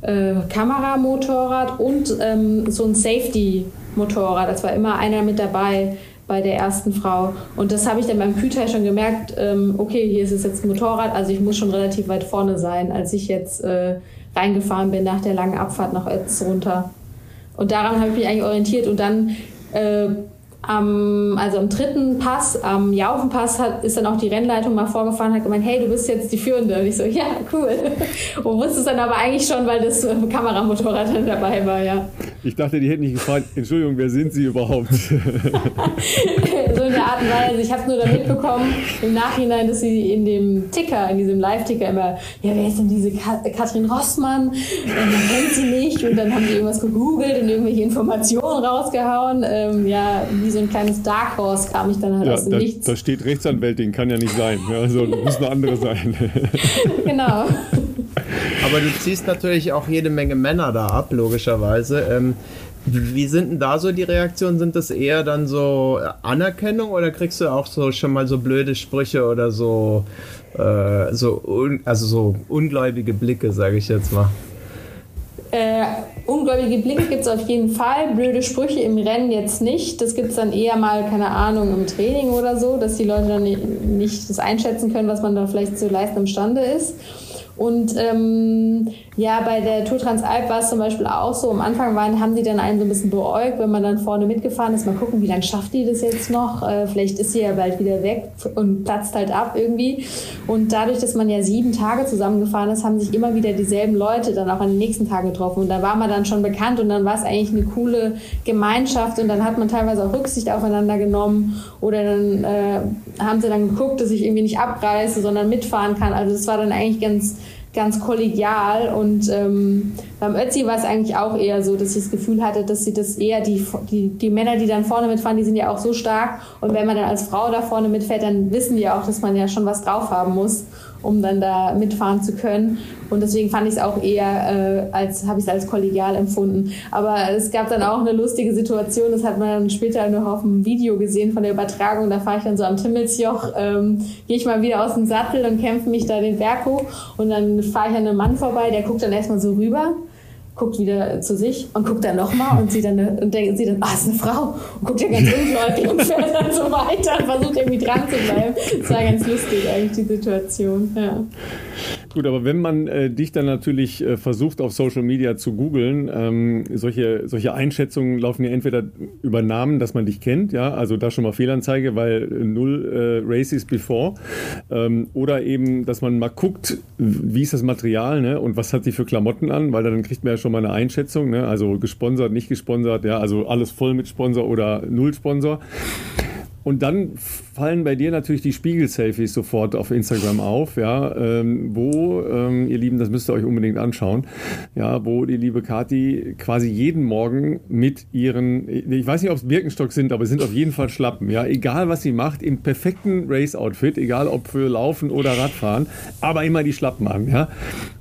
äh, Kameramotorrad und ähm, so ein Safety-Motorrad. Das war immer einer mit dabei bei der ersten Frau. Und das habe ich dann beim Kühlteil schon gemerkt, ähm, okay, hier ist es jetzt ein Motorrad, also ich muss schon relativ weit vorne sein, als ich jetzt äh, reingefahren bin nach der langen Abfahrt nach Ötz runter. Und daran habe ich mich eigentlich orientiert und dann äh, am, also am dritten Pass, am Jaufenpass, hat, ist dann auch die Rennleitung mal vorgefahren und hat gemeint, hey, du bist jetzt die Führende. Und ich so, ja, cool. [LAUGHS] Und wusste es dann aber eigentlich schon, weil das Kameramotorrad dann dabei war, ja. Ich dachte, die hätten nicht gefragt, Entschuldigung, wer sind Sie überhaupt? [LAUGHS] so in der Art und Weise. Ich habe es nur da mitbekommen, im Nachhinein, dass sie in dem Ticker, in diesem Live-Ticker immer, ja, wer ist denn diese Katrin Rossmann? Und man kennt sie nicht. Und dann haben die irgendwas gegoogelt und irgendwelche Informationen rausgehauen. Ähm, ja, wie so ein kleines Dark Horse kam ich dann halt ja, aus dem da, Nichts. Da steht Rechtsanwältin, kann ja nicht sein. Ja, also [LAUGHS] muss eine andere sein. [LAUGHS] genau. Aber du ziehst natürlich auch jede Menge Männer da ab, logischerweise. Ähm, wie sind denn da so die Reaktionen? Sind das eher dann so Anerkennung oder kriegst du auch so schon mal so blöde Sprüche oder so, äh, so also so ungläubige Blicke, sage ich jetzt mal? Äh, ungläubige Blicke gibt es auf jeden Fall, blöde Sprüche im Rennen jetzt nicht. Das gibt es dann eher mal, keine Ahnung, im Training oder so, dass die Leute dann nicht das einschätzen können, was man da vielleicht zu leisten imstande ist. Und ähm, ja, bei der Tour Transalp war es zum Beispiel auch so. Am Anfang waren, haben die dann einen so ein bisschen beäugt, wenn man dann vorne mitgefahren ist. Mal gucken, wie lange schafft die das jetzt noch? Äh, vielleicht ist sie ja bald wieder weg und platzt halt ab irgendwie. Und dadurch, dass man ja sieben Tage zusammengefahren ist, haben sich immer wieder dieselben Leute dann auch an den nächsten Tagen getroffen. Und da war man dann schon bekannt und dann war es eigentlich eine coole Gemeinschaft und dann hat man teilweise auch Rücksicht aufeinander genommen oder dann äh, haben sie dann geguckt, dass ich irgendwie nicht abreiße, sondern mitfahren kann. Also das war dann eigentlich ganz ganz kollegial und ähm, beim Ötzi war es eigentlich auch eher so, dass ich das Gefühl hatte, dass sie das eher die, die, die Männer, die dann vorne mitfahren, die sind ja auch so stark und wenn man dann als Frau da vorne mitfährt, dann wissen die auch, dass man ja schon was drauf haben muss um dann da mitfahren zu können. Und deswegen fand ich es auch eher, äh, als habe ich es als kollegial empfunden. Aber es gab dann auch eine lustige Situation, das hat man dann später noch auf dem Video gesehen von der Übertragung. Da fahre ich dann so am Timmelsjoch, ähm, gehe ich mal wieder aus dem Sattel und kämpfe mich da den Berg hoch. Und dann fahre ich an einem Mann vorbei, der guckt dann erstmal so rüber guckt wieder zu sich und guckt dann nochmal und sieht dann, eine, und denkt, sieht dann, ah, ist eine Frau und guckt ja ganz ungläubig und fährt dann so weiter und versucht irgendwie dran zu bleiben. Das war ganz lustig eigentlich, die Situation, ja. Gut, aber wenn man äh, dich dann natürlich äh, versucht, auf Social Media zu googeln, ähm, solche, solche Einschätzungen laufen ja entweder über Namen, dass man dich kennt, ja, also da schon mal Fehlanzeige, weil äh, null äh, Races before, ähm, oder eben, dass man mal guckt, wie ist das Material, ne, und was hat sie für Klamotten an, weil dann kriegt man ja schon mal eine Einschätzung, ne, also gesponsert, nicht gesponsert, ja, also alles voll mit Sponsor oder null Sponsor. Und dann fallen bei dir natürlich die Spiegel-Selfies sofort auf Instagram auf, ja, ähm, wo, ähm, ihr Lieben, das müsst ihr euch unbedingt anschauen, ja, wo die liebe Kati quasi jeden Morgen mit ihren, ich weiß nicht, ob es Birkenstock sind, aber es sind auf jeden Fall Schlappen, ja, egal was sie macht, im perfekten Race-Outfit, egal ob für Laufen oder Radfahren, aber immer die Schlappen an, ja,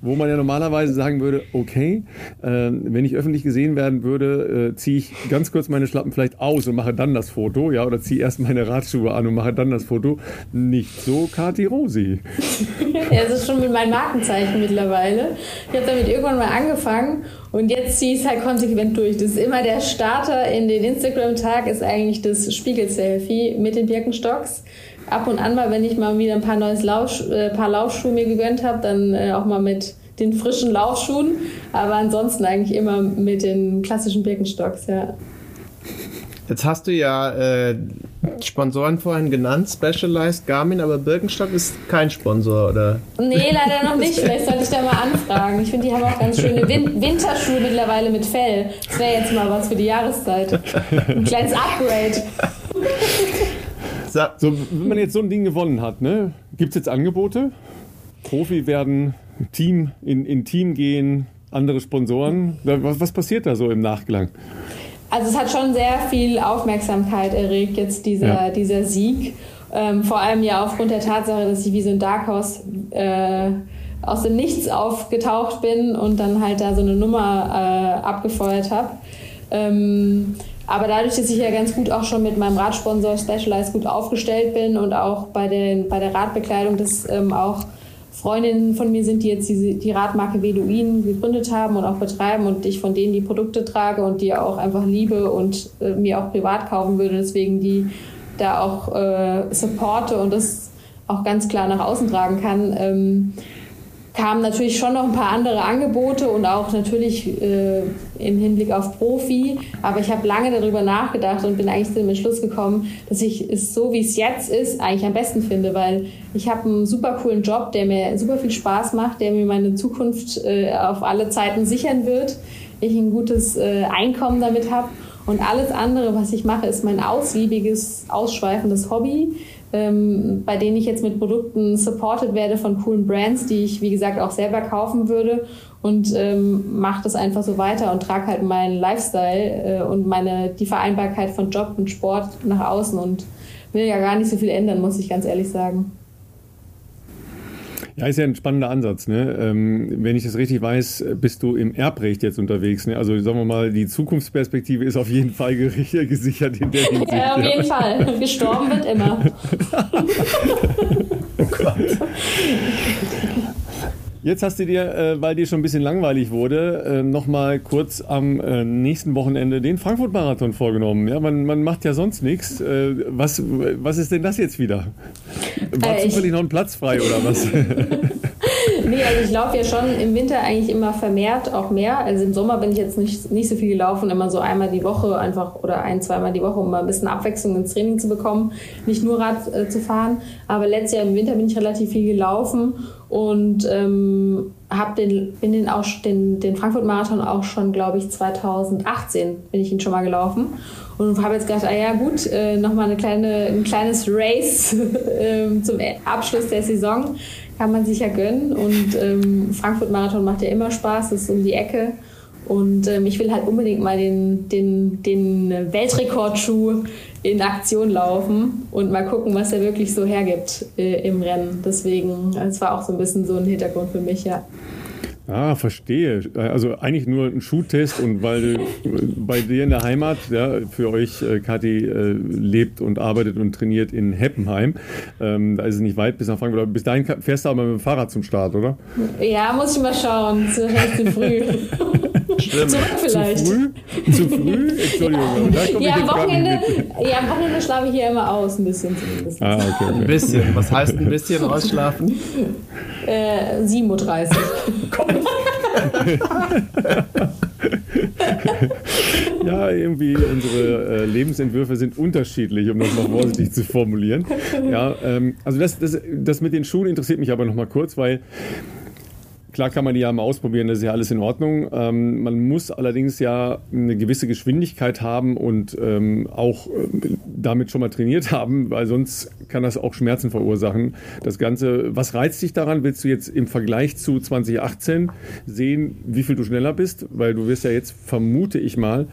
wo man ja normalerweise sagen würde, okay, äh, wenn ich öffentlich gesehen werden würde, äh, ziehe ich ganz kurz meine Schlappen vielleicht aus und mache dann das Foto, ja, oder ziehe erst meine Radschuhe an und mache das dann das Foto. Nicht so Kati Rosi. [LAUGHS] ja, das ist schon mit meinem Markenzeichen mittlerweile. Ich habe damit irgendwann mal angefangen und jetzt ziehe ich es halt konsequent durch. Das ist immer der Starter in den Instagram-Tag, ist eigentlich das Spiegel-Selfie mit den Birkenstocks. Ab und an mal, wenn ich mal wieder ein paar neues Lauf, äh, paar Laufschuhe mir gegönnt habe, dann äh, auch mal mit den frischen Laufschuhen, aber ansonsten eigentlich immer mit den klassischen Birkenstocks, ja. Jetzt hast du ja äh, Sponsoren vorhin genannt, Specialized Garmin, aber Birkenstock ist kein Sponsor, oder? Nee, leider noch nicht. Vielleicht sollte ich da mal anfragen. Ich finde, die haben auch ganz schöne Win Winterschuhe mittlerweile mit Fell. Das wäre jetzt mal was für die Jahreszeit. Ein kleines Upgrade. So, wenn man jetzt so ein Ding gewonnen hat, ne, gibt es jetzt Angebote? Profi werden, Team in, in Team gehen, andere Sponsoren. Was, was passiert da so im Nachklang? Also es hat schon sehr viel Aufmerksamkeit erregt, jetzt dieser, ja. dieser Sieg. Ähm, vor allem ja aufgrund der Tatsache, dass ich wie so ein Dark Horse äh, aus dem Nichts aufgetaucht bin und dann halt da so eine Nummer äh, abgefeuert habe. Ähm, aber dadurch, dass ich ja ganz gut auch schon mit meinem Radsponsor Specialized gut aufgestellt bin und auch bei, den, bei der Radbekleidung das ähm, auch Freundinnen von mir sind, die jetzt die, die Radmarke Veduin gegründet haben und auch betreiben und ich von denen die Produkte trage und die auch einfach liebe und äh, mir auch privat kaufen würde, deswegen die da auch äh, supporte und das auch ganz klar nach außen tragen kann. Ähm, kamen natürlich schon noch ein paar andere Angebote und auch natürlich äh, im Hinblick auf Profi. Aber ich habe lange darüber nachgedacht und bin eigentlich zu dem Entschluss gekommen, dass ich es so, wie es jetzt ist, eigentlich am besten finde, weil ich habe einen super coolen Job, der mir super viel Spaß macht, der mir meine Zukunft äh, auf alle Zeiten sichern wird. Ich ein gutes äh, Einkommen damit habe. Und alles andere, was ich mache, ist mein ausgiebiges, ausschweifendes Hobby ähm, bei denen ich jetzt mit Produkten supported werde von coolen Brands, die ich, wie gesagt, auch selber kaufen würde und ähm, mache das einfach so weiter und trage halt meinen Lifestyle äh, und meine, die Vereinbarkeit von Job und Sport nach außen und will ja gar nicht so viel ändern, muss ich ganz ehrlich sagen. Ja, ist ja ein spannender Ansatz. Ne? Ähm, wenn ich das richtig weiß, bist du im Erbrecht jetzt unterwegs. Ne? Also sagen wir mal, die Zukunftsperspektive ist auf jeden Fall [LAUGHS] gesichert in der Hinsicht. Ja, auf jeden Fall. Gestorben wird immer. [LAUGHS] oh Gott. Jetzt hast du dir, äh, weil dir schon ein bisschen langweilig wurde, äh, nochmal kurz am äh, nächsten Wochenende den Frankfurt-Marathon vorgenommen. Ja, man, man macht ja sonst nichts. Äh, was, was ist denn das jetzt wieder? War äh, zufällig noch ein Platz frei oder was? [LAUGHS] nee, also ich laufe ja schon im Winter eigentlich immer vermehrt auch mehr. Also im Sommer bin ich jetzt nicht, nicht so viel gelaufen, immer so einmal die Woche einfach oder ein, zweimal die Woche, um mal ein bisschen Abwechslung ins Training zu bekommen, nicht nur Rad äh, zu fahren. Aber letztes Jahr im Winter bin ich relativ viel gelaufen und ähm, habe den, bin den, auch, den, den Frankfurt-Marathon auch schon, glaube ich, 2018 bin ich ihn schon mal gelaufen und habe jetzt gedacht, ah ja gut, äh, nochmal eine kleine, ein kleines Race [LAUGHS] äh, zum Abschluss der Saison kann man sich ja gönnen. Und ähm, Frankfurt-Marathon macht ja immer Spaß, das ist um die Ecke. Und ähm, ich will halt unbedingt mal den, den, den Weltrekordschuh in Aktion laufen und mal gucken, was er wirklich so hergibt äh, im Rennen. Deswegen, es war auch so ein bisschen so ein Hintergrund für mich, ja. Ah, verstehe. Also eigentlich nur ein Schuhtest und weil [LAUGHS] bei dir in der Heimat, ja, für euch, äh, Kathi äh, lebt und arbeitet und trainiert in Heppenheim. Ähm, da ist es nicht weit bis nach Frankfurt. Bis dahin fährst du aber mit dem Fahrrad zum Start, oder? Ja, muss ich mal schauen. Zu früh. [LAUGHS] Stimmt. Zurück vielleicht. Zu früh? Zu früh? [LAUGHS] Entschuldigung. Ja, ja, am Wochenende, ja, am Wochenende schlafe ich hier immer aus, ein bisschen zumindest. Ah, okay, okay. Ein bisschen. Was heißt ein bisschen ausschlafen? [LAUGHS] Äh, 7.30 Uhr. [LAUGHS] ja, irgendwie unsere äh, Lebensentwürfe sind unterschiedlich, um das mal vorsichtig zu formulieren. Ja, ähm, also das, das, das mit den Schuhen interessiert mich aber noch mal kurz, weil Klar kann man die ja mal ausprobieren, das ist ja alles in Ordnung. Ähm, man muss allerdings ja eine gewisse Geschwindigkeit haben und ähm, auch äh, damit schon mal trainiert [LAUGHS] haben, weil sonst kann das auch Schmerzen verursachen. Das Ganze, was reizt dich daran? Willst du jetzt im Vergleich zu 2018 sehen, wie viel du schneller bist? Weil du wirst ja jetzt, vermute ich mal,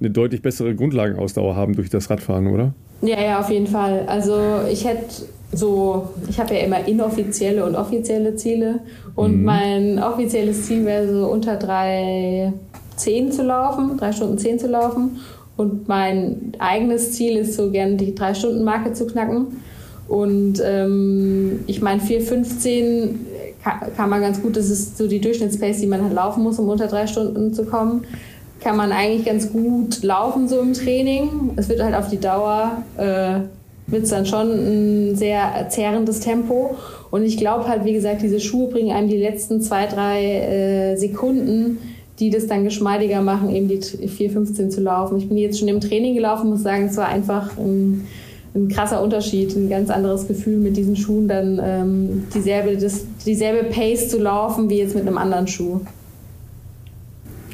eine deutlich bessere Grundlagenausdauer haben durch das Radfahren, oder? Ja, ja, auf jeden Fall. Also ich hätte so, ich habe ja immer inoffizielle und offizielle Ziele und mhm. mein offizielles Ziel wäre so unter 3,10 zu laufen, 3 Stunden 10 zu laufen und mein eigenes Ziel ist so gerne die 3-Stunden-Marke zu knacken und ähm, ich meine 4,15 kann, kann man ganz gut, das ist so die Durchschnittspace, die man halt laufen muss, um unter 3 Stunden zu kommen kann man eigentlich ganz gut laufen so im Training. Es wird halt auf die Dauer äh, wird es dann schon ein sehr zehrendes Tempo. Und ich glaube halt, wie gesagt, diese Schuhe bringen einem die letzten zwei, drei äh, Sekunden, die das dann geschmeidiger machen, eben die 4,15 zu laufen. Ich bin jetzt schon im Training gelaufen, muss sagen, es war einfach ein, ein krasser Unterschied, ein ganz anderes Gefühl mit diesen Schuhen dann ähm, dieselbe, das, dieselbe Pace zu laufen wie jetzt mit einem anderen Schuh.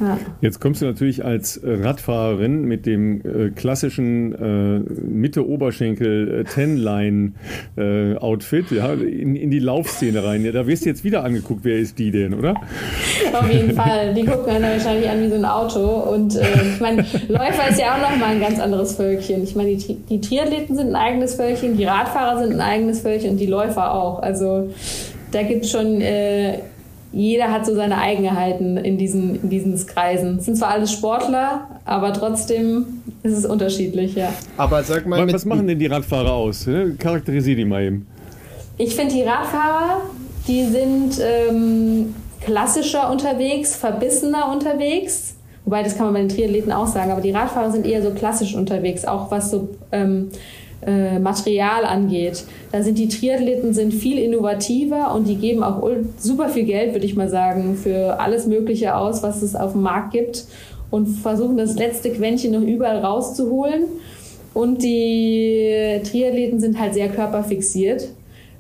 Ja. Jetzt kommst du natürlich als äh, Radfahrerin mit dem äh, klassischen äh, Mitte-Oberschenkel äh, Ten-Line-Outfit ja, in, in, die Laufszene rein. Ja, da wirst du jetzt wieder angeguckt, wer ist die denn, oder? Auf jeden Fall. Die gucken einen wahrscheinlich an wie so ein Auto. Und äh, ich meine, Läufer ist ja auch nochmal ein ganz anderes Völkchen. Ich meine, die, die Triathleten sind ein eigenes Völkchen, die Radfahrer sind ein eigenes Völkchen und die Läufer auch. Also da gibt es schon äh, jeder hat so seine Eigenheiten in diesen, in diesen Kreisen. Es sind zwar alles Sportler, aber trotzdem ist es unterschiedlich, ja. Aber sag mal, was machen denn die Radfahrer aus? Charakterisier die mal eben. Ich finde die Radfahrer, die sind ähm, klassischer unterwegs, verbissener unterwegs. Wobei, das kann man bei den Triathleten auch sagen, aber die Radfahrer sind eher so klassisch unterwegs, auch was so ähm, äh, Material angeht. Da sind die Triathleten sind viel innovativer und die geben auch super viel Geld, würde ich mal sagen, für alles Mögliche aus, was es auf dem Markt gibt und versuchen das letzte Quäntchen noch überall rauszuholen. Und die Triathleten sind halt sehr körperfixiert.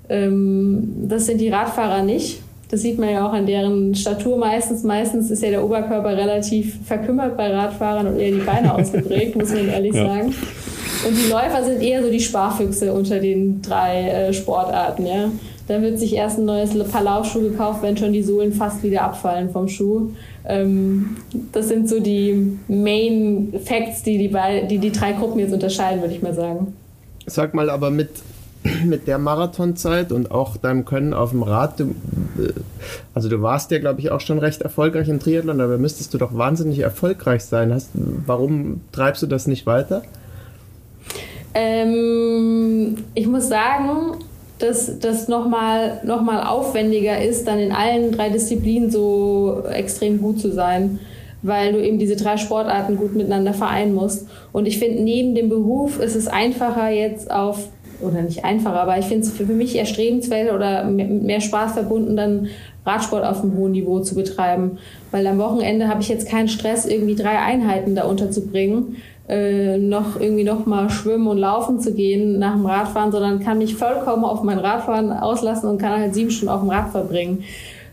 Ähm, das sind die Radfahrer nicht. Das sieht man ja auch an deren Statur meistens. Meistens ist ja der Oberkörper relativ verkümmert bei Radfahrern und eher die Beine [LAUGHS] ausgeprägt, muss man ehrlich ja. sagen. Und die Läufer sind eher so die Sparfüchse unter den drei äh, Sportarten, ja. Da wird sich erst ein neues Paar Laufschuhe gekauft, wenn schon die Sohlen fast wieder abfallen vom Schuh. Ähm, das sind so die Main Facts, die die, die die drei Gruppen jetzt unterscheiden, würde ich mal sagen. Sag mal, aber mit, [CLEARS THROAT] mit der Marathonzeit und auch deinem Können auf dem Rad, du, äh, also du warst ja, glaube ich, auch schon recht erfolgreich im Triathlon, aber müsstest du doch wahnsinnig erfolgreich sein. Hast, warum treibst du das nicht weiter? Ähm, ich muss sagen, dass das nochmal noch mal aufwendiger ist, dann in allen drei Disziplinen so extrem gut zu sein, weil du eben diese drei Sportarten gut miteinander vereinen musst. Und ich finde, neben dem Beruf ist es einfacher jetzt auf, oder nicht einfacher, aber ich finde es für mich erstrebenswert oder mit mehr Spaß verbunden, dann Radsport auf einem hohen Niveau zu betreiben. Weil am Wochenende habe ich jetzt keinen Stress, irgendwie drei Einheiten da unterzubringen, äh, noch irgendwie noch mal schwimmen und laufen zu gehen nach dem Radfahren, sondern kann mich vollkommen auf mein Radfahren auslassen und kann halt sieben Stunden auf dem Rad verbringen.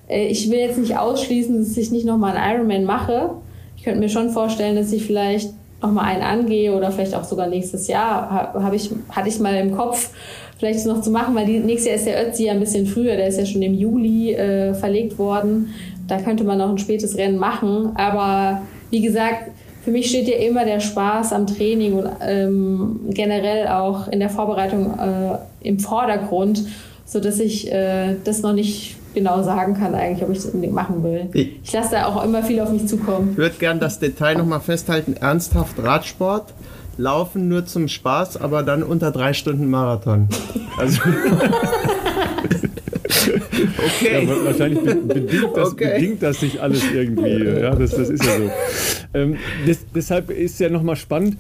Äh, ich will jetzt nicht ausschließen, dass ich nicht noch mal einen Ironman mache. Ich könnte mir schon vorstellen, dass ich vielleicht noch mal einen angehe oder vielleicht auch sogar nächstes Jahr habe ich hatte ich mal im Kopf vielleicht noch zu machen, weil die, nächstes Jahr ist der Ötzi ja ein bisschen früher, der ist ja schon im Juli äh, verlegt worden. Da könnte man noch ein spätes Rennen machen, aber wie gesagt, für mich steht ja immer der Spaß am Training und ähm, generell auch in der Vorbereitung äh, im Vordergrund, so dass ich äh, das noch nicht genau sagen kann eigentlich, ob ich das unbedingt machen will. Ich, ich lasse da auch immer viel auf mich zukommen. Ich würde gerne das Detail nochmal festhalten. Ernsthaft Radsport, Laufen nur zum Spaß, aber dann unter drei Stunden Marathon. Also [LAUGHS] [LAUGHS] Okay. Ja, wahrscheinlich bedingt das, [LAUGHS] okay. bedingt das sich alles irgendwie. Ja, das, das ist ja so. Ähm, das, deshalb ist ja nochmal spannend.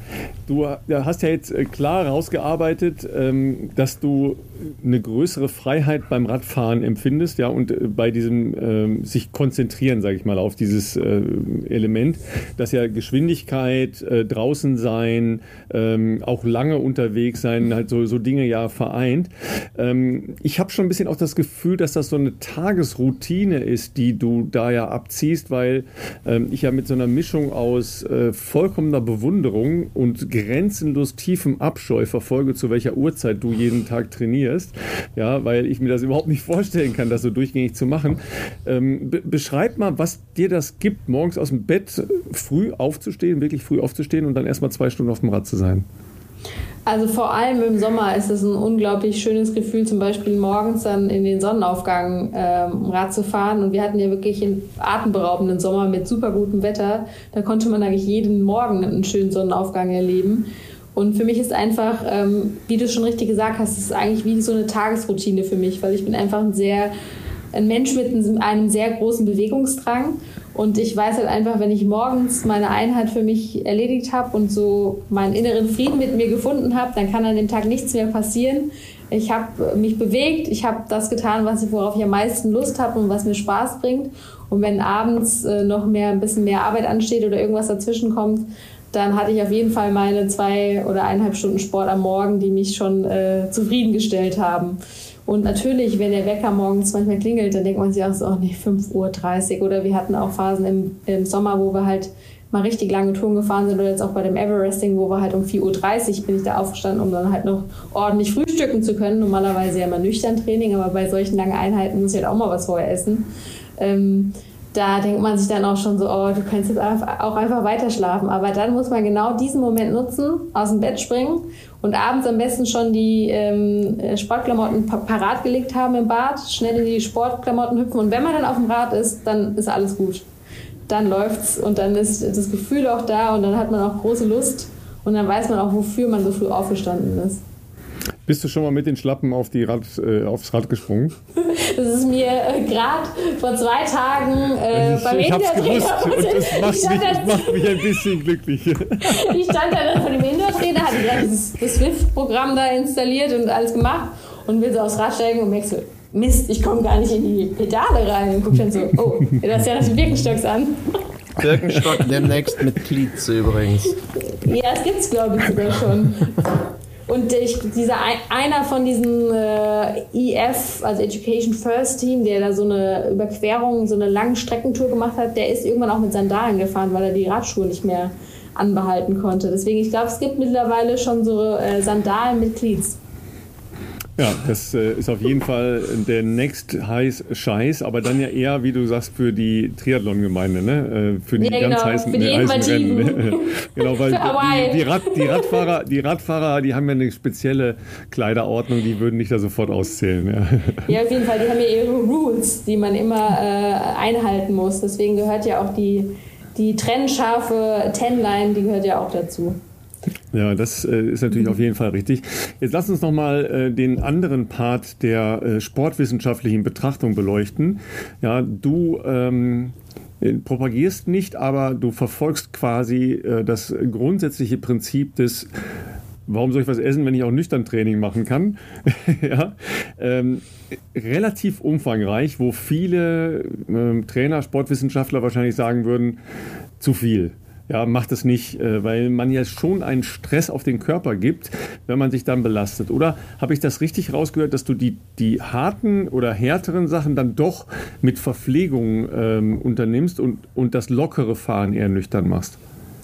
Du hast ja jetzt äh, klar herausgearbeitet, ähm, dass du eine größere Freiheit beim Radfahren empfindest, ja, und äh, bei diesem ähm, sich konzentrieren, sage ich mal, auf dieses äh, Element, dass ja Geschwindigkeit, äh, draußen sein, ähm, auch lange unterwegs sein, halt so, so Dinge ja vereint. Ähm, ich habe schon ein bisschen auch das Gefühl, dass das so eine Tagesroutine ist, die du da ja abziehst, weil ähm, ich ja mit so einer Mischung aus äh, vollkommener Bewunderung und grenzenlos tiefem Abscheu verfolge, zu welcher Uhrzeit du jeden Tag trainierst. Ja, weil ich mir das überhaupt nicht vorstellen kann, das so durchgängig zu machen. Ähm, be beschreib mal, was dir das gibt, morgens aus dem Bett früh aufzustehen, wirklich früh aufzustehen und dann erstmal zwei Stunden auf dem Rad zu sein. Also vor allem im Sommer ist es ein unglaublich schönes Gefühl, zum Beispiel morgens dann in den Sonnenaufgang ähm, Rad zu fahren. Und wir hatten ja wirklich einen atemberaubenden Sommer mit super gutem Wetter. Da konnte man eigentlich jeden Morgen einen schönen Sonnenaufgang erleben. Und für mich ist einfach, ähm, wie du schon richtig gesagt hast, es ist eigentlich wie so eine Tagesroutine für mich, weil ich bin einfach ein sehr ein Mensch mit einem sehr großen Bewegungsdrang Und ich weiß halt einfach, wenn ich morgens meine Einheit für mich erledigt habe und so meinen inneren Frieden mit mir gefunden habe, dann kann an dem Tag nichts mehr passieren. Ich habe mich bewegt, ich habe das getan, was ich, worauf ich am meisten Lust habe und was mir Spaß bringt. Und wenn abends äh, noch mehr, ein bisschen mehr Arbeit ansteht oder irgendwas dazwischen kommt, dann hatte ich auf jeden Fall meine zwei oder eineinhalb Stunden Sport am Morgen, die mich schon äh, zufriedengestellt haben. Und natürlich, wenn der Wecker morgens manchmal klingelt, dann denkt man sich auch so, oh nee, 5.30 Uhr. Oder wir hatten auch Phasen im, im Sommer, wo wir halt mal richtig lange Touren gefahren sind oder jetzt auch bei dem Everesting, wo wir halt um 4.30 Uhr bin ich da aufgestanden, um dann halt noch ordentlich frühstücken zu können. Normalerweise ja immer nüchtern Training, aber bei solchen langen Einheiten muss ich halt auch mal was vorher essen. Ähm, da denkt man sich dann auch schon so, oh, du kannst jetzt auch einfach weiter schlafen. Aber dann muss man genau diesen Moment nutzen, aus dem Bett springen und abends am besten schon die ähm, Sportklamotten parat gelegt haben im Bad, schnell in die Sportklamotten hüpfen. Und wenn man dann auf dem Rad ist, dann ist alles gut. Dann läuft's und dann ist das Gefühl auch da und dann hat man auch große Lust und dann weiß man auch, wofür man so früh aufgestanden ist. Bist du schon mal mit den Schlappen auf die Rad, äh, aufs Rad gesprungen? Das ist mir äh, gerade vor zwei Tagen äh, ich, beim ich Indoor-Trainer. Und das macht, mich, das macht mich ein bisschen glücklich. [LAUGHS] ich stand da dann vor dem Indoor-Trainer, hatte gerade das, das Swift-Programm da installiert und alles gemacht und will so aufs Rad steigen und merkst so, Mist, ich komme gar nicht in die Pedale rein. Und guck dann so, oh, du hast ja die Birkenstocks an. [LAUGHS] Birkenstock demnächst mit Glieze übrigens. Ja, das gibt's glaube ich sogar schon. Und ich, dieser einer von diesen äh, EF, also Education First Team, der da so eine Überquerung, so eine lange Streckentour gemacht hat, der ist irgendwann auch mit Sandalen gefahren, weil er die Radschuhe nicht mehr anbehalten konnte. Deswegen, ich glaube, es gibt mittlerweile schon so äh, Sandalen mit Cleats. Ja, das äh, ist auf jeden Fall der next heiß Scheiß, aber dann ja eher, wie du sagst, für die Triathlon-Gemeinde, ne? Äh, für die ja, ganz genau, heißen, für die äh, heißen Rennen. Ne? [LAUGHS] genau, weil die, die, Rad, die, Radfahrer, die Radfahrer, die haben ja eine spezielle Kleiderordnung, die würden nicht da sofort auszählen. Ja, ja auf jeden Fall, die haben ja ihre Rules, die man immer äh, einhalten muss. Deswegen gehört ja auch die, die trennscharfe Tenline, die gehört ja auch dazu. Ja, das äh, ist natürlich auf jeden Fall richtig. Jetzt lass uns nochmal äh, den anderen Part der äh, sportwissenschaftlichen Betrachtung beleuchten. Ja, du ähm, äh, propagierst nicht, aber du verfolgst quasi äh, das grundsätzliche Prinzip des Warum soll ich was essen, wenn ich auch nüchtern Training machen kann? [LAUGHS] ja, ähm, relativ umfangreich, wo viele ähm, Trainer, Sportwissenschaftler wahrscheinlich sagen würden, zu viel ja, macht es nicht, äh, weil man ja schon einen Stress auf den Körper gibt, wenn man sich dann belastet. Oder habe ich das richtig rausgehört, dass du die, die harten oder härteren Sachen dann doch mit Verpflegung ähm, unternimmst und, und das lockere Fahren eher nüchtern machst?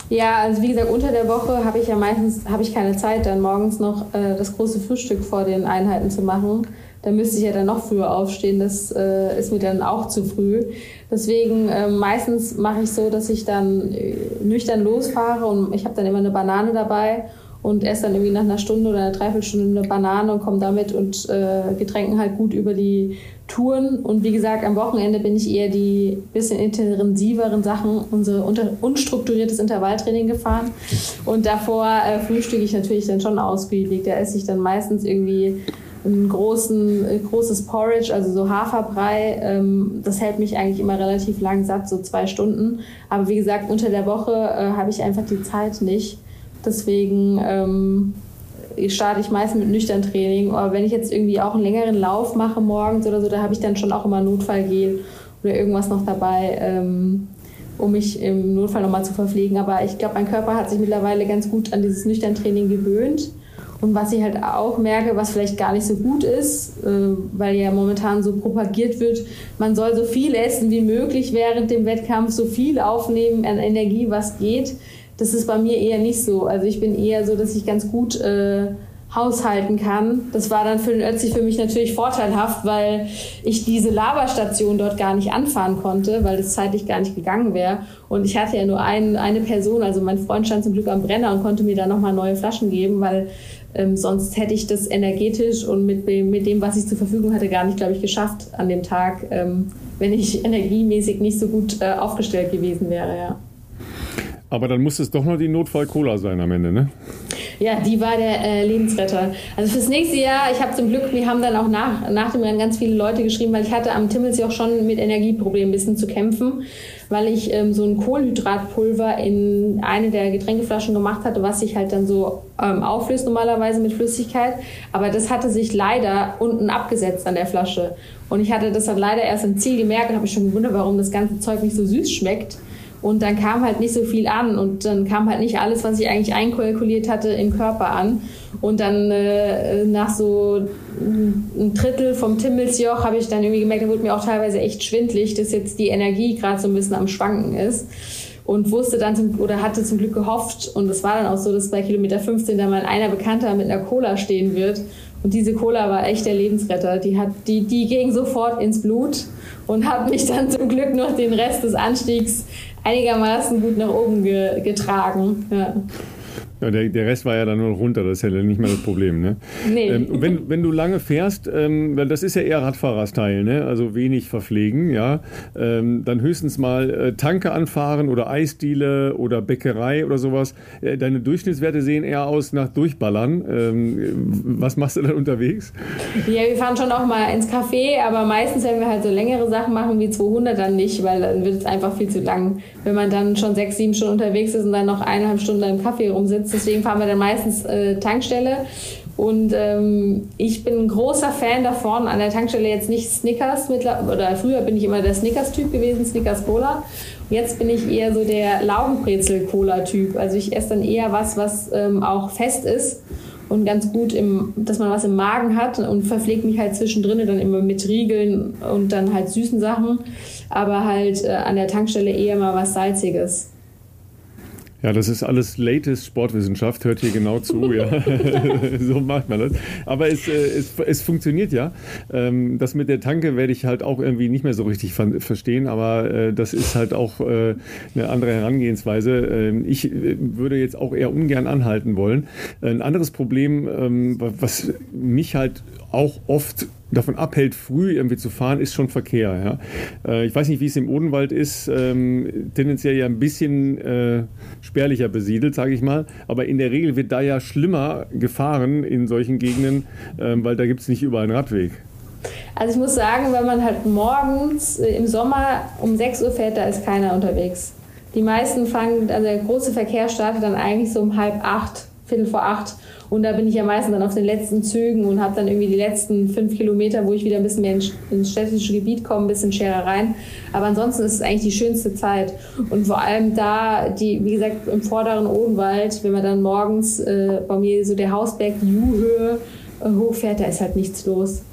Ja, also wie gesagt, unter der Woche habe ich ja meistens ich keine Zeit, dann morgens noch äh, das große Frühstück vor den Einheiten zu machen. Da müsste ich ja dann noch früher aufstehen. Das äh, ist mir dann auch zu früh. Deswegen äh, meistens mache ich so, dass ich dann äh, nüchtern losfahre und ich habe dann immer eine Banane dabei und esse dann irgendwie nach einer Stunde oder einer Dreiviertelstunde eine Banane und komme damit und äh, Getränken halt gut über die Touren. Und wie gesagt, am Wochenende bin ich eher die bisschen intensiveren Sachen, unser unstrukturiertes Intervalltraining gefahren. Und davor äh, frühstücke ich natürlich dann schon ausgiebig. Da esse ich dann meistens irgendwie ein großen, äh, großes Porridge, also so Haferbrei. Ähm, das hält mich eigentlich immer relativ lang satt, so zwei Stunden. Aber wie gesagt, unter der Woche äh, habe ich einfach die Zeit nicht. Deswegen ähm, starte ich meistens mit nüchtern Training. Aber wenn ich jetzt irgendwie auch einen längeren Lauf mache morgens oder so, da habe ich dann schon auch immer Notfallgel oder irgendwas noch dabei. Ähm, um mich im Notfall nochmal zu verpflegen. Aber ich glaube, mein Körper hat sich mittlerweile ganz gut an dieses nüchtern Training gewöhnt. Und was ich halt auch merke, was vielleicht gar nicht so gut ist, äh, weil ja momentan so propagiert wird, man soll so viel essen wie möglich während dem Wettkampf, so viel aufnehmen an Energie, was geht. Das ist bei mir eher nicht so. Also ich bin eher so, dass ich ganz gut äh, haushalten kann. Das war dann für den Ötzi für mich natürlich vorteilhaft, weil ich diese Laberstation dort gar nicht anfahren konnte, weil das zeitlich gar nicht gegangen wäre. Und ich hatte ja nur ein, eine Person, also mein Freund stand zum Glück am Brenner und konnte mir dann nochmal neue Flaschen geben, weil ähm, sonst hätte ich das energetisch und mit, mit dem, was ich zur Verfügung hatte, gar nicht, glaube ich, geschafft an dem Tag, ähm, wenn ich [LAUGHS] energiemäßig nicht so gut äh, aufgestellt gewesen wäre. Ja. Aber dann muss es doch noch die Notfall-Cola sein am Ende, ne? Ja, die war der äh, Lebensretter. Also fürs nächste Jahr, ich habe zum Glück, mir haben dann auch nach, nach dem Rennen ganz viele Leute geschrieben, weil ich hatte am Timmelsjoch schon mit Energieproblemen ein bisschen zu kämpfen, weil ich ähm, so ein Kohlenhydratpulver in eine der Getränkeflaschen gemacht hatte, was sich halt dann so ähm, auflöst normalerweise mit Flüssigkeit. Aber das hatte sich leider unten abgesetzt an der Flasche. Und ich hatte das dann leider erst im Ziel gemerkt und habe mich schon gewundert, warum das ganze Zeug nicht so süß schmeckt. Und dann kam halt nicht so viel an und dann kam halt nicht alles, was ich eigentlich einkalkuliert hatte, im Körper an. Und dann äh, nach so ein Drittel vom Timmelsjoch habe ich dann irgendwie gemerkt, da wurde mir auch teilweise echt schwindlig, dass jetzt die Energie gerade so ein bisschen am Schwanken ist. Und wusste dann zum, oder hatte zum Glück gehofft, und es war dann auch so, dass bei Kilometer 15 da mal einer Bekannter mit einer Cola stehen wird. Und diese Cola war echt der Lebensretter. Die, hat, die, die ging sofort ins Blut und hat mich dann zum Glück noch den Rest des Anstiegs einigermaßen gut nach oben ge getragen. Ja. Ja, der, der Rest war ja dann nur noch runter, das ist ja nicht mehr das Problem. Ne? Nee. Ähm, wenn, wenn du lange fährst, ähm, weil das ist ja eher Radfahrersteil, ne? also wenig verpflegen, ja, ähm, dann höchstens mal äh, Tanke anfahren oder Eisdiele oder Bäckerei oder sowas. Äh, deine Durchschnittswerte sehen eher aus nach Durchballern. Ähm, was machst du dann unterwegs? Ja, wir fahren schon auch mal ins Café, aber meistens, wenn wir halt so längere Sachen machen wie 200, dann nicht, weil dann wird es einfach viel zu lang. Wenn man dann schon sechs, sieben Stunden unterwegs ist und dann noch eineinhalb Stunden im Café rumsitzt, deswegen fahren wir dann meistens äh, Tankstelle. Und ähm, ich bin ein großer Fan davon, an der Tankstelle jetzt nicht Snickers oder früher bin ich immer der Snickers-Typ gewesen, Snickers Cola. Und jetzt bin ich eher so der Laugenbrezel-Cola-Typ. Also ich esse dann eher was, was ähm, auch fest ist und ganz gut, im, dass man was im Magen hat und verpflegt mich halt zwischendrin dann immer mit Riegeln und dann halt süßen Sachen, aber halt äh, an der Tankstelle eher mal was Salziges. Ja, das ist alles latest Sportwissenschaft, hört hier genau zu, ja. [LAUGHS] [LAUGHS] so macht man das. Aber es, äh, es, es funktioniert ja. Ähm, das mit der Tanke werde ich halt auch irgendwie nicht mehr so richtig verstehen, aber äh, das ist halt auch äh, eine andere Herangehensweise. Ähm, ich würde jetzt auch eher ungern anhalten wollen. Ein anderes Problem, ähm, was mich halt auch oft davon abhält, früh irgendwie zu fahren, ist schon Verkehr. Ja? Äh, ich weiß nicht, wie es im Odenwald ist, ähm, tendenziell ja ein bisschen äh, spärlicher besiedelt, sage ich mal, aber in der Regel wird da ja schlimmer gefahren in solchen Gegenden, ähm, weil da gibt es nicht überall einen Radweg. Also ich muss sagen, wenn man halt morgens äh, im Sommer um 6 Uhr fährt, da ist keiner unterwegs. Die meisten fangen, also der große Verkehr startet dann eigentlich so um halb acht, Viertel vor acht. Und da bin ich ja meistens dann auf den letzten Zügen und habe dann irgendwie die letzten fünf Kilometer, wo ich wieder ein bisschen mehr ins städtische Gebiet komme, ein bisschen Scherereien. Aber ansonsten ist es eigentlich die schönste Zeit. Und vor allem da, die, wie gesagt, im vorderen Odenwald, wenn man dann morgens äh, bei mir so der Hausberg, die Juhöhe äh, hochfährt, da ist halt nichts los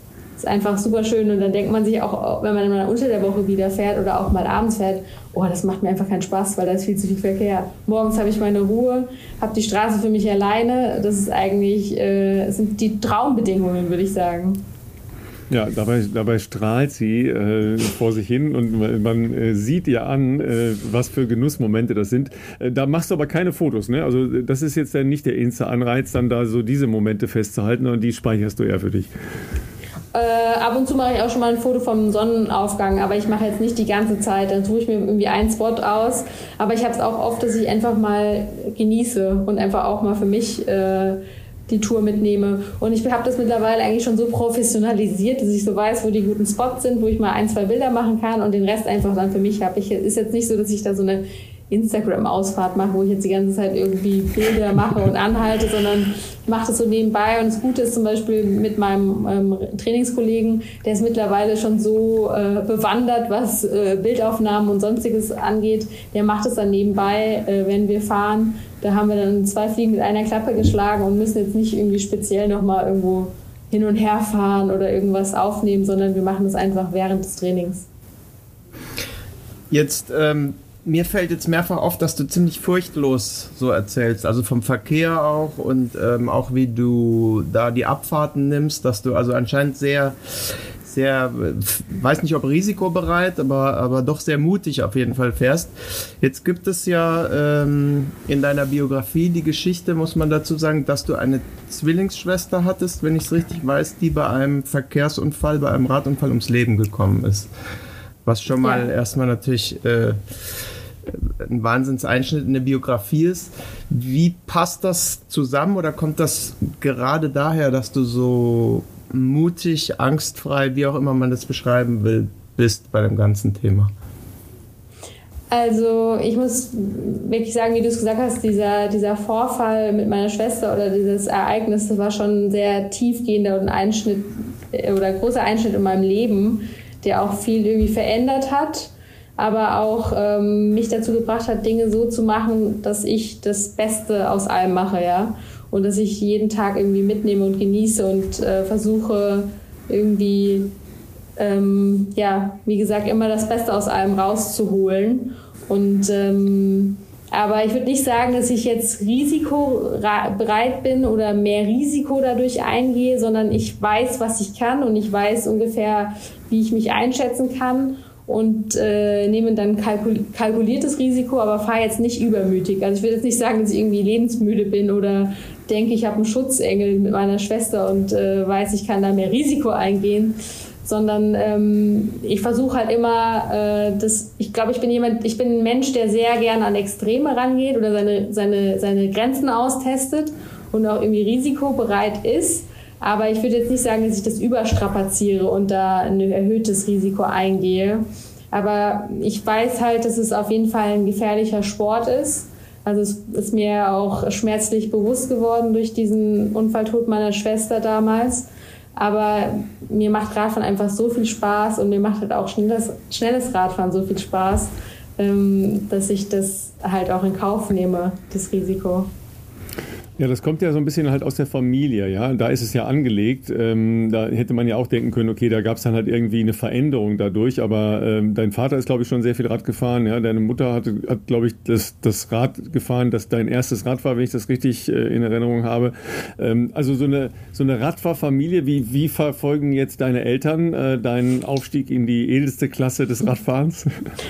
ist einfach super schön und dann denkt man sich auch, wenn man mal unter der Woche wieder fährt oder auch mal abends fährt, oh, das macht mir einfach keinen Spaß, weil da ist viel zu viel Verkehr. Morgens habe ich meine Ruhe, habe die Straße für mich alleine. Das ist eigentlich, äh, sind die Traumbedingungen, würde ich sagen. Ja, dabei, dabei strahlt sie äh, vor sich hin und man, man äh, sieht ihr an, äh, was für Genussmomente das sind. Äh, da machst du aber keine Fotos, ne? Also das ist jetzt dann nicht der Insta-Anreiz, dann da so diese Momente festzuhalten und die speicherst du eher für dich. Äh, ab und zu mache ich auch schon mal ein Foto vom Sonnenaufgang, aber ich mache jetzt nicht die ganze Zeit. Dann suche ich mir irgendwie einen Spot aus. Aber ich habe es auch oft, dass ich einfach mal genieße und einfach auch mal für mich äh, die Tour mitnehme. Und ich habe das mittlerweile eigentlich schon so professionalisiert, dass ich so weiß, wo die guten Spots sind, wo ich mal ein, zwei Bilder machen kann und den Rest einfach dann für mich habe. Ich ist jetzt nicht so, dass ich da so eine Instagram-Ausfahrt mache, wo ich jetzt die ganze Zeit irgendwie Bilder mache und anhalte, sondern ich mache das so nebenbei. Und das Gute ist zum Beispiel mit meinem ähm, Trainingskollegen, der ist mittlerweile schon so äh, bewandert, was äh, Bildaufnahmen und sonstiges angeht. Der macht es dann nebenbei, äh, wenn wir fahren. Da haben wir dann zwei Fliegen mit einer Klappe geschlagen und müssen jetzt nicht irgendwie speziell nochmal irgendwo hin und her fahren oder irgendwas aufnehmen, sondern wir machen das einfach während des Trainings. Jetzt ähm mir fällt jetzt mehrfach auf, dass du ziemlich furchtlos so erzählst, also vom Verkehr auch und ähm, auch wie du da die Abfahrten nimmst, dass du also anscheinend sehr, sehr, weiß nicht ob risikobereit, aber, aber doch sehr mutig auf jeden Fall fährst. Jetzt gibt es ja ähm, in deiner Biografie die Geschichte, muss man dazu sagen, dass du eine Zwillingsschwester hattest, wenn ich es richtig weiß, die bei einem Verkehrsunfall, bei einem Radunfall ums Leben gekommen ist. Was schon mal ja. erstmal natürlich äh, ein Wahnsinnseinschnitt in der Biografie ist. Wie passt das zusammen oder kommt das gerade daher, dass du so mutig, angstfrei, wie auch immer man das beschreiben will, bist bei dem ganzen Thema? Also ich muss wirklich sagen, wie du es gesagt hast, dieser, dieser Vorfall mit meiner Schwester oder dieses Ereignis, das war schon ein sehr tiefgehender und Einschnitt äh, oder großer Einschnitt in meinem Leben, der auch viel irgendwie verändert hat, aber auch ähm, mich dazu gebracht hat, Dinge so zu machen, dass ich das Beste aus allem mache, ja. Und dass ich jeden Tag irgendwie mitnehme und genieße und äh, versuche irgendwie ähm, ja, wie gesagt, immer das Beste aus allem rauszuholen. Und ähm, aber ich würde nicht sagen, dass ich jetzt risikobereit bin oder mehr Risiko dadurch eingehe, sondern ich weiß, was ich kann und ich weiß ungefähr, wie ich mich einschätzen kann und äh, nehme dann kalkul kalkuliertes Risiko, aber fahre jetzt nicht übermütig. Also ich will jetzt nicht sagen, dass ich irgendwie lebensmüde bin oder denke, ich habe einen Schutzengel mit meiner Schwester und äh, weiß, ich kann da mehr Risiko eingehen sondern ähm, ich versuche halt immer, äh, das, ich glaube, ich bin jemand, ich bin ein Mensch, der sehr gerne an Extreme rangeht oder seine, seine, seine Grenzen austestet und auch irgendwie risikobereit ist. Aber ich würde jetzt nicht sagen, dass ich das überstrapaziere und da ein erhöhtes Risiko eingehe. Aber ich weiß halt, dass es auf jeden Fall ein gefährlicher Sport ist. Also es ist mir auch schmerzlich bewusst geworden durch diesen Unfalltod meiner Schwester damals. Aber mir macht Radfahren einfach so viel Spaß und mir macht halt auch schnelles, schnelles Radfahren so viel Spaß, ähm, dass ich das halt auch in Kauf nehme, das Risiko. Ja, das kommt ja so ein bisschen halt aus der Familie, ja. Da ist es ja angelegt. Ähm, da hätte man ja auch denken können, okay, da gab es dann halt irgendwie eine Veränderung dadurch. Aber ähm, dein Vater ist, glaube ich, schon sehr viel Rad gefahren. Ja, deine Mutter hat, hat glaube ich, das, das Rad gefahren, das dein erstes Rad war, wenn ich das richtig äh, in Erinnerung habe. Ähm, also so eine so eine Radfahrfamilie. Wie wie verfolgen jetzt deine Eltern äh, deinen Aufstieg in die edelste Klasse des Radfahrens?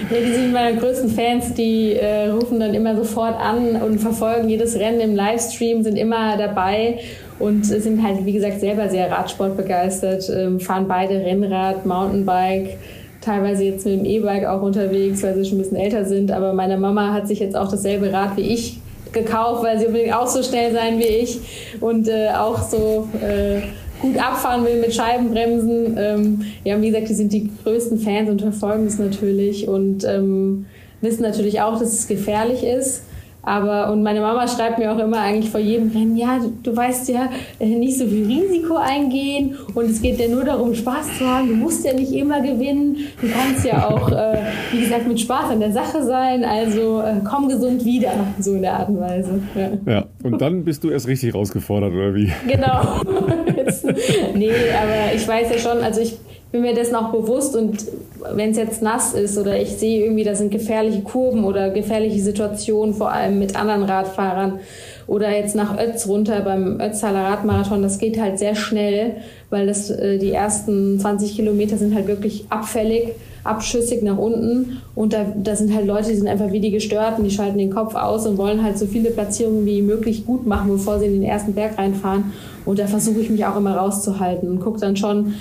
Ja, die sind meine größten Fans. Die äh, rufen dann immer sofort an und verfolgen jedes Rennen im Livestream sind immer dabei und sind halt, wie gesagt, selber sehr Radsport begeistert, ähm, fahren beide Rennrad, Mountainbike, teilweise jetzt mit dem E-Bike auch unterwegs, weil sie schon ein bisschen älter sind. Aber meine Mama hat sich jetzt auch dasselbe Rad wie ich gekauft, weil sie unbedingt auch so schnell sein wie ich und äh, auch so äh, gut abfahren will mit Scheibenbremsen. Ähm, ja, wie gesagt, die sind die größten Fans und verfolgen es natürlich und ähm, wissen natürlich auch, dass es gefährlich ist. Aber, und meine Mama schreibt mir auch immer eigentlich vor jedem Rennen, ja, du, du weißt ja, äh, nicht so viel Risiko eingehen und es geht ja nur darum, Spaß zu haben. Du musst ja nicht immer gewinnen. Du kannst ja auch, äh, wie gesagt, mit Spaß an der Sache sein. Also äh, komm gesund wieder, so in der Art und Weise. Ja. ja, und dann bist du erst richtig rausgefordert, oder wie? Genau. [LAUGHS] nee, aber ich weiß ja schon, also ich bin mir dessen auch bewusst und wenn es jetzt nass ist oder ich sehe irgendwie, da sind gefährliche Kurven oder gefährliche Situationen, vor allem mit anderen Radfahrern oder jetzt nach Ötz runter beim Ötztaler Radmarathon, das geht halt sehr schnell, weil das, äh, die ersten 20 Kilometer sind halt wirklich abfällig, abschüssig nach unten und da, da sind halt Leute, die sind einfach wie die Gestörten, die schalten den Kopf aus und wollen halt so viele Platzierungen wie möglich gut machen, bevor sie in den ersten Berg reinfahren und da versuche ich mich auch immer rauszuhalten und gucke dann schon,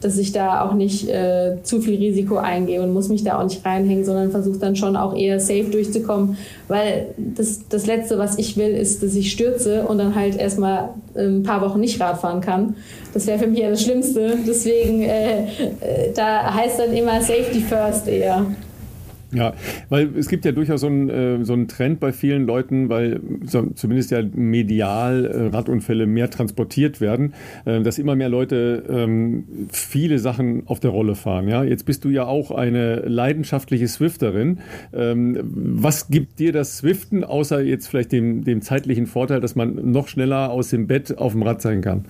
dass ich da auch nicht äh, zu viel Risiko eingehe und muss mich da auch nicht reinhängen, sondern versuche dann schon auch eher safe durchzukommen, weil das, das Letzte, was ich will, ist, dass ich stürze und dann halt erstmal ein paar Wochen nicht Radfahren kann. Das wäre für mich ja das Schlimmste. Deswegen, äh, äh, da heißt dann immer Safety First eher. Ja, weil es gibt ja durchaus so einen, äh, so einen Trend bei vielen Leuten, weil zumindest ja medial äh, Radunfälle mehr transportiert werden, äh, dass immer mehr Leute ähm, viele Sachen auf der Rolle fahren. Ja, jetzt bist du ja auch eine leidenschaftliche Swifterin. Ähm, was gibt dir das Swiften, außer jetzt vielleicht dem, dem zeitlichen Vorteil, dass man noch schneller aus dem Bett auf dem Rad sein kann?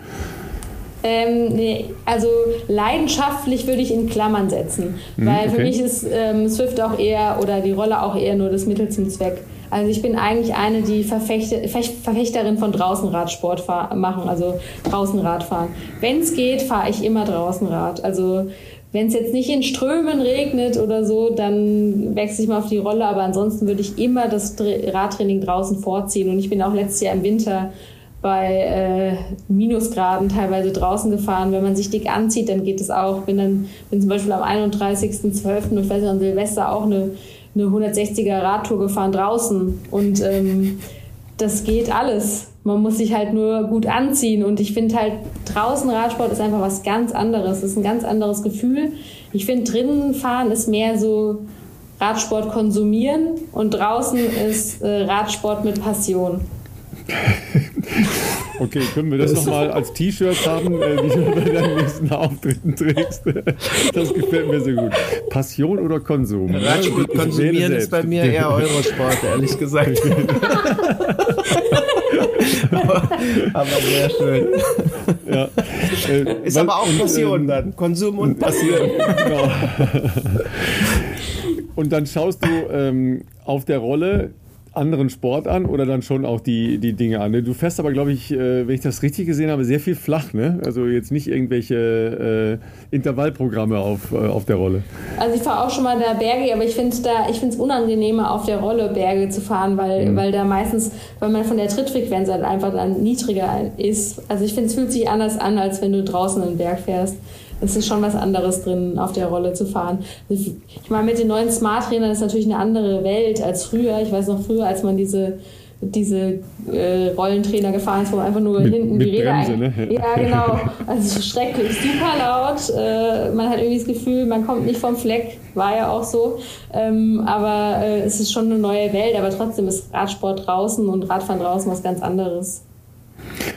Ähm, nee, also leidenschaftlich würde ich in Klammern setzen, mhm, weil okay. für mich ist ähm, Swift auch eher oder die Rolle auch eher nur das Mittel zum Zweck. Also ich bin eigentlich eine, die Verfechte, Verfechterin von draußen Radsport machen, also draußen Radfahren. Wenn es geht, fahre ich immer draußen Rad. Also wenn es jetzt nicht in Strömen regnet oder so, dann wechsle ich mal auf die Rolle, aber ansonsten würde ich immer das Radtraining draußen vorziehen. Und ich bin auch letztes Jahr im Winter bei äh, Minusgraden teilweise draußen gefahren. Wenn man sich dick anzieht, dann geht es auch. Bin dann bin zum Beispiel am 31.12. und weiß nicht, an Silvester auch eine eine 160er Radtour gefahren draußen und ähm, das geht alles. Man muss sich halt nur gut anziehen und ich finde halt draußen Radsport ist einfach was ganz anderes. Das ist ein ganz anderes Gefühl. Ich finde drinnen fahren ist mehr so Radsport konsumieren und draußen ist äh, Radsport mit Passion. [LAUGHS] Okay, können wir das nochmal als T-Shirt haben, äh, die du bei deinen nächsten Auftritten trägst? Das gefällt mir sehr gut. Passion oder Konsum? Radsport ja, konsumieren ist bei mir eher [LAUGHS] Eurosport, ehrlich gesagt. aber, aber, sehr schön. Ja. Äh, ist aber auch Passion äh, dann. Konsum und Passion. [LAUGHS] Genau. Und dann schaust du ähm, auf der Rolle anderen Sport an oder dann schon auch die, die Dinge an? Ne? Du fährst aber, glaube ich, äh, wenn ich das richtig gesehen habe, sehr viel flach, ne? Also jetzt nicht irgendwelche äh, Intervallprogramme auf, äh, auf der Rolle. Also ich fahre auch schon mal da Berge, aber ich finde es da, ich finde es unangenehmer, auf der Rolle Berge zu fahren, weil, mhm. weil da meistens, weil man von der Trittfrequenz halt einfach dann niedriger ist. Also ich finde, es fühlt sich anders an, als wenn du draußen einen Berg fährst es ist schon was anderes drin, auf der Rolle zu fahren. Ich meine, mit den neuen Smart-Trainern ist natürlich eine andere Welt als früher. Ich weiß noch früher, als man diese diese äh, Rollentrainer gefahren ist, wo man einfach nur mit, hinten mit die Räder Bremse, ne? Ja, genau. Also schrecklich, super laut. Äh, man hat irgendwie das Gefühl, man kommt nicht vom Fleck, war ja auch so. Ähm, aber äh, es ist schon eine neue Welt, aber trotzdem ist Radsport draußen und Radfahren draußen was ganz anderes.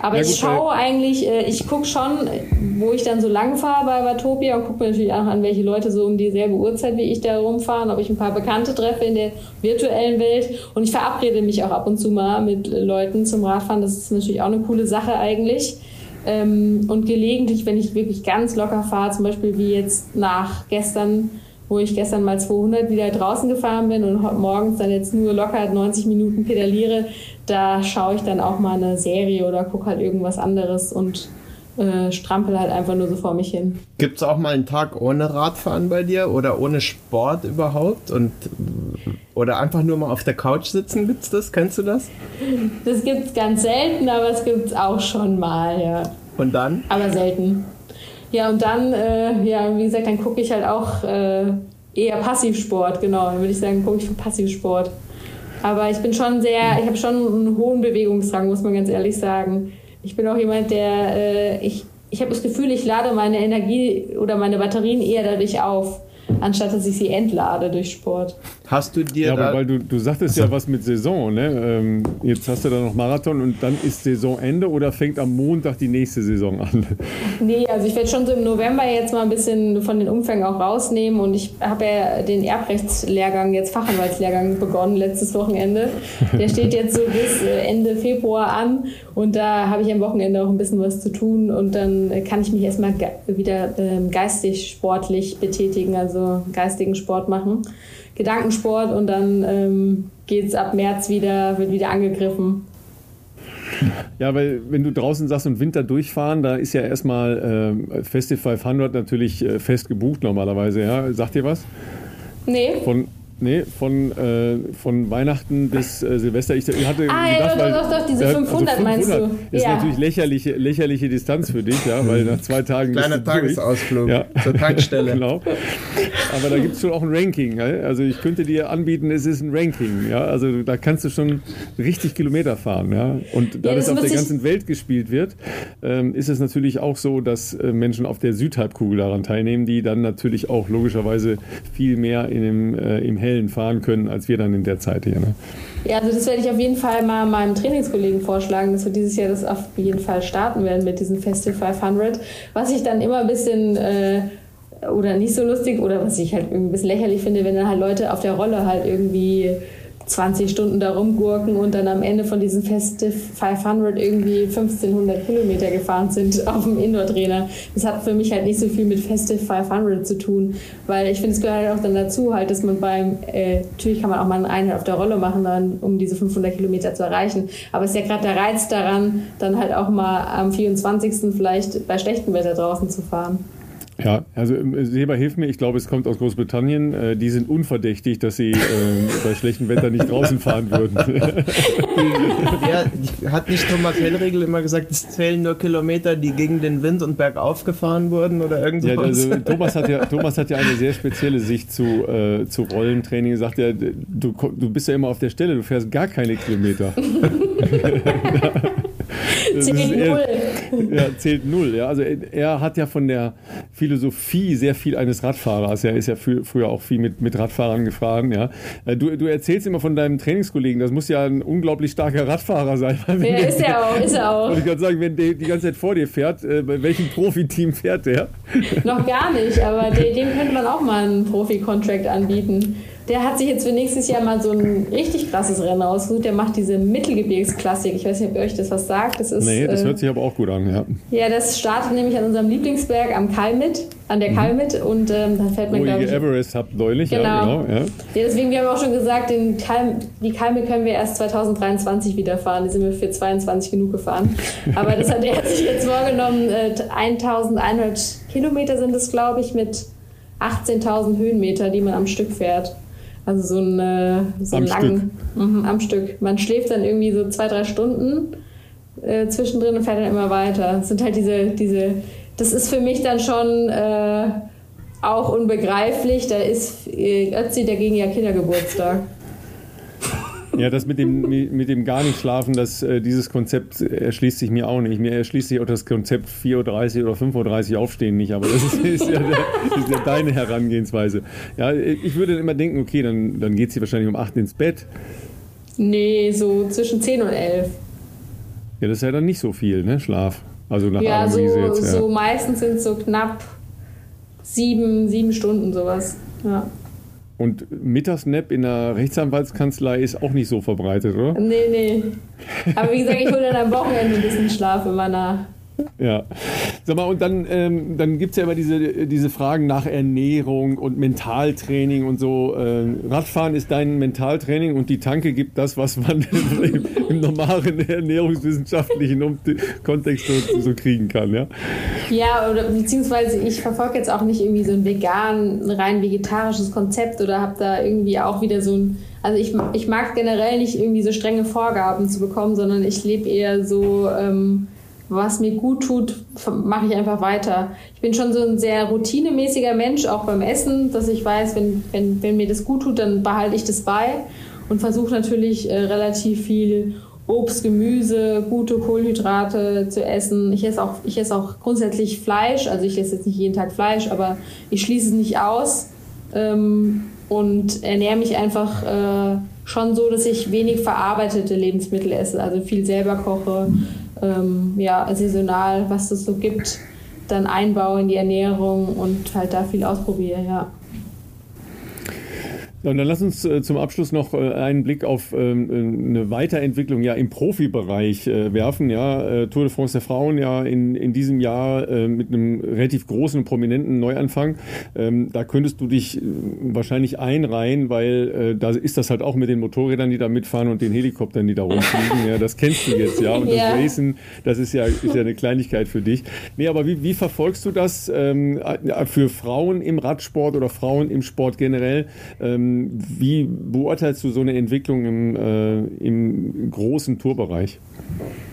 Aber ja, ich schaue eigentlich, äh, ich gucke schon, wo ich dann so lang fahre bei Watopia und gucke mir natürlich auch an, welche Leute so um dieselbe Uhrzeit wie ich da rumfahren, ob ich ein paar Bekannte treffe in der virtuellen Welt. Und ich verabrede mich auch ab und zu mal mit Leuten zum Radfahren. Das ist natürlich auch eine coole Sache eigentlich. Ähm, und gelegentlich, wenn ich wirklich ganz locker fahre, zum Beispiel wie jetzt nach gestern, wo ich gestern mal 200 wieder draußen gefahren bin und morgens dann jetzt nur locker 90 Minuten pedaliere, da schaue ich dann auch mal eine Serie oder gucke halt irgendwas anderes und äh, strampel halt einfach nur so vor mich hin. Gibt es auch mal einen Tag ohne Radfahren bei dir oder ohne Sport überhaupt? Und, oder einfach nur mal auf der Couch sitzen? Gibt's das? Kennst du das? Das gibt es ganz selten, aber es gibt es auch schon mal, ja. Und dann? Aber selten. Ja, und dann, äh, ja, wie gesagt, dann gucke ich halt auch äh, eher Passivsport, genau. Dann würde ich sagen, gucke ich für Passivsport. Aber ich bin schon sehr, ich habe schon einen hohen Bewegungsdrang, muss man ganz ehrlich sagen. Ich bin auch jemand, der, äh, ich, ich habe das Gefühl, ich lade meine Energie oder meine Batterien eher dadurch auf anstatt dass ich sie entlade durch Sport. Hast du dir. Ja, aber weil du, du sagtest ja was mit Saison, ne? Ähm, jetzt hast du da noch Marathon und dann ist Saisonende oder fängt am Montag die nächste Saison an? Nee, also ich werde schon so im November jetzt mal ein bisschen von den Umfängen auch rausnehmen und ich habe ja den Erbrechtslehrgang, jetzt Fachanwaltslehrgang begonnen letztes Wochenende. Der steht jetzt so bis äh, Ende Februar an und da habe ich am Wochenende auch ein bisschen was zu tun und dann kann ich mich erstmal ge wieder ähm, geistig sportlich betätigen, also geistigen Sport machen. Gedankensport und dann ähm, geht es ab März wieder, wird wieder angegriffen. Ja, weil wenn du draußen sagst und Winter durchfahren, da ist ja erstmal äh, Festival 500 natürlich äh, fest gebucht normalerweise. Ja? Sagt ihr was? Nee. Von, Nee, von, äh, von Weihnachten bis äh, Silvester. Ich hatte ah, gedacht, ja, doch, doch, doch, diese 500, also 500 meinst du? Ist ja. natürlich lächerliche, lächerliche Distanz für dich, ja, weil nach zwei Tagen. Kleiner Tagesausflug ja. zur Tankstelle. [LAUGHS] genau. Aber da gibt es schon auch ein Ranking. Also ich könnte dir anbieten, es ist ein Ranking. Ja? Also da kannst du schon richtig Kilometer fahren. Ja? Und da ja, das, das auf der ganzen Welt gespielt wird, ähm, ist es natürlich auch so, dass äh, Menschen auf der Südhalbkugel daran teilnehmen, die dann natürlich auch logischerweise viel mehr in dem, äh, im Hell Hellen fahren können, als wir dann in der Zeit hier. Ne? Ja, also das werde ich auf jeden Fall mal meinem Trainingskollegen vorschlagen, dass wir dieses Jahr das auf jeden Fall starten werden mit diesem Festival 500. Was ich dann immer ein bisschen äh, oder nicht so lustig oder was ich halt ein bisschen lächerlich finde, wenn dann halt Leute auf der Rolle halt irgendwie 20 Stunden da rumgurken und dann am Ende von diesem Festive 500 irgendwie 1500 Kilometer gefahren sind [LAUGHS] auf dem Indoor-Trainer. Das hat für mich halt nicht so viel mit Festive 500 zu tun, weil ich finde, es gehört halt auch dann dazu, halt, dass man beim, äh, natürlich kann man auch mal eine Einheit auf der Rolle machen, dann, um diese 500 Kilometer zu erreichen. Aber es ist ja gerade der Reiz daran, dann halt auch mal am 24. vielleicht bei schlechtem Wetter draußen zu fahren. Ja, also ähm, Seba, hilf mir, ich glaube, es kommt aus Großbritannien. Äh, die sind unverdächtig, dass sie äh, [LAUGHS] bei schlechtem Wetter nicht draußen fahren würden. [LAUGHS] ja, hat nicht Thomas Hellregel immer gesagt, es zählen nur Kilometer, die gegen den Wind und bergauf gefahren wurden oder irgendwas? Ja, also [LAUGHS] Thomas hat ja, Thomas hat ja eine sehr spezielle Sicht zu, äh, zu Rollentraining. Er sagt ja, du, du bist ja immer auf der Stelle, du fährst gar keine Kilometer. Zählt null. Ja, zählt null. Ja. Also er, hat ja von der Philosophie sehr viel eines Radfahrers. Er ist ja für, früher auch viel mit, mit Radfahrern gefahren. Ja. Äh, du, du erzählst immer von deinem Trainingskollegen, das muss ja ein unglaublich starker Radfahrer sein. [LAUGHS] Ja, ist er auch, ist er auch. Und ich kann sagen, wenn der die ganze Zeit vor dir fährt, äh, bei welchem Profiteam fährt der? Noch gar nicht, aber dem könnte man auch mal einen Profi-Contract anbieten. Der hat sich jetzt für nächstes Jahr mal so ein richtig krasses Rennen ausgesucht. Der macht diese Mittelgebirgsklassik. Ich weiß nicht, ob ihr euch das was sagt. Das ist, nee, das äh, hört sich aber auch gut an, ja. Ja, das startet nämlich an unserem Lieblingsberg am Kalmit, an der mhm. Kalmit. Und ähm, dann fährt man, glaube ich... Everest habt neulich, genau. ja, genau. Ja. ja. deswegen, wir haben auch schon gesagt, den Kalm, die Kalmit können wir erst 2023 wieder fahren. Die sind wir für 22 genug gefahren. Aber das hat er [LAUGHS] sich jetzt vorgenommen. Äh, 1100 Kilometer sind es, glaube ich, mit 18.000 Höhenmeter, die man am Stück fährt. Also so, eine, so am langen Stück. Mhm, am Stück. Man schläft dann irgendwie so zwei, drei Stunden äh, zwischendrin und fährt dann immer weiter. Das sind halt diese, diese, das ist für mich dann schon äh, auch unbegreiflich. Da ist äh, Ötzi dagegen ja Kindergeburtstag. Ja, das mit dem, mit dem gar nicht schlafen, das, äh, dieses Konzept erschließt sich mir auch nicht. Mir erschließt sich auch das Konzept 4.30 Uhr oder 5.30 Uhr aufstehen nicht, aber das ist, [LAUGHS] ist, ja, der, ist, ja, deine Herangehensweise. Ja, ich würde immer denken, okay, dann, dann geht sie wahrscheinlich um 8 ins Bett. Nee, so zwischen 10 und 11. Ja, das ist ja dann nicht so viel, ne, Schlaf. Also nach ja, so, jetzt, ja. so meistens sind es so knapp sieben, sieben Stunden sowas. Ja. Und Mittagsnap in der Rechtsanwaltskanzlei ist auch nicht so verbreitet, oder? Nee, nee. Aber wie gesagt, ich hole dann am Wochenende ein bisschen Schlaf immer nach. Ja. Sag mal, und dann, ähm, dann gibt es ja immer diese, diese Fragen nach Ernährung und Mentaltraining und so. Äh, Radfahren ist dein Mentaltraining und die Tanke gibt das, was man im, [LAUGHS] im normalen ernährungswissenschaftlichen Kontext so, so, kriegen kann, ja? Ja, oder beziehungsweise ich verfolge jetzt auch nicht irgendwie so ein vegan, rein vegetarisches Konzept oder habe da irgendwie auch wieder so ein also ich, ich mag generell nicht irgendwie so strenge Vorgaben zu bekommen, sondern ich lebe eher so ähm, was mir gut tut, mache ich einfach weiter. Ich bin schon so ein sehr routinemäßiger Mensch, auch beim Essen, dass ich weiß, wenn, wenn, wenn mir das gut tut, dann behalte ich das bei und versuche natürlich äh, relativ viel Obst, Gemüse, gute Kohlenhydrate zu essen. Ich esse auch, ich esse auch grundsätzlich Fleisch, also ich esse jetzt nicht jeden Tag Fleisch, aber ich schließe es nicht aus ähm, und ernähre mich einfach äh, schon so, dass ich wenig verarbeitete Lebensmittel esse, also viel selber koche, ähm, ja, saisonal, was es so gibt, dann einbaue in die Ernährung und halt da viel ausprobiere, ja. Ja, und dann lass uns äh, zum Abschluss noch äh, einen Blick auf ähm, eine Weiterentwicklung ja im Profibereich äh, werfen. Ja, äh, Tour de France der Frauen ja in, in diesem Jahr äh, mit einem relativ großen und prominenten Neuanfang. Ähm, da könntest du dich äh, wahrscheinlich einreihen, weil da ist das halt auch mit den Motorrädern, die da mitfahren und den Helikoptern, die da rumfliegen. ja, das kennst du jetzt, ja. Und das ja. Racen, das ist ja, ist ja eine Kleinigkeit für dich. Nee, aber wie, wie verfolgst du das ähm, für Frauen im Radsport oder Frauen im Sport generell? Ähm, wie beurteilst du so eine Entwicklung im, äh, im großen Tourbereich?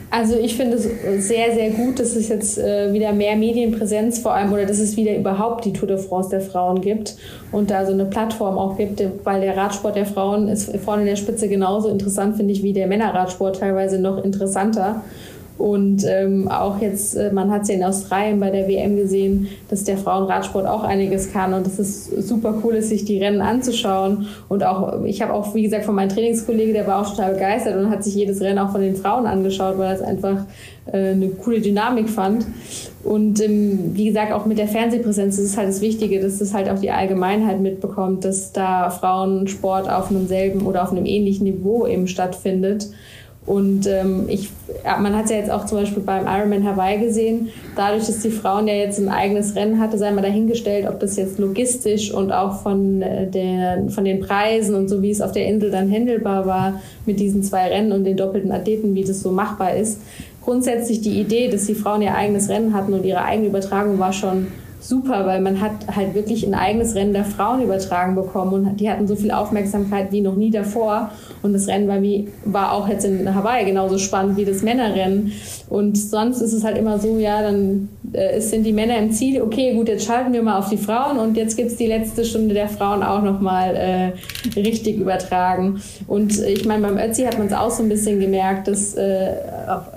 Also ich finde es sehr, sehr gut, dass es jetzt äh, wieder mehr Medienpräsenz vor allem oder dass es wieder überhaupt die Tour de France der Frauen gibt und da so eine Plattform auch gibt, weil der Radsport der Frauen ist vorne in der Spitze genauso interessant, finde ich, wie der Männerradsport teilweise noch interessanter. Und ähm, auch jetzt, äh, man hat es ja in Australien bei der WM gesehen, dass der Frauenradsport auch einiges kann und dass es super cool ist, sich die Rennen anzuschauen. Und auch, ich habe auch, wie gesagt, von meinem Trainingskollege, der war auch total begeistert und hat sich jedes Rennen auch von den Frauen angeschaut, weil er es einfach äh, eine coole Dynamik fand. Und ähm, wie gesagt, auch mit der Fernsehpräsenz ist es halt das Wichtige, dass das halt auch die Allgemeinheit mitbekommt, dass da Frauensport auf einem selben oder auf einem ähnlichen Niveau eben stattfindet. Und ähm, ich, man hat es ja jetzt auch zum Beispiel beim Ironman Hawaii gesehen, dadurch, dass die Frauen ja jetzt ein eigenes Rennen hatte, sei mal dahingestellt, ob das jetzt logistisch und auch von, äh, der, von den Preisen und so wie es auf der Insel dann händelbar war mit diesen zwei Rennen und den doppelten Athleten, wie das so machbar ist. Grundsätzlich die Idee, dass die Frauen ihr eigenes Rennen hatten und ihre eigene Übertragung war schon super, weil man hat halt wirklich ein eigenes Rennen der Frauen übertragen bekommen und die hatten so viel Aufmerksamkeit wie noch nie davor. Und das Rennen war, wie, war auch jetzt in Hawaii genauso spannend wie das Männerrennen. Und sonst ist es halt immer so, ja, dann äh, sind die Männer im Ziel, okay, gut, jetzt schalten wir mal auf die Frauen und jetzt gibt es die letzte Stunde der Frauen auch nochmal äh, richtig übertragen. Und ich meine, beim Ötzi hat man es auch so ein bisschen gemerkt, dass äh,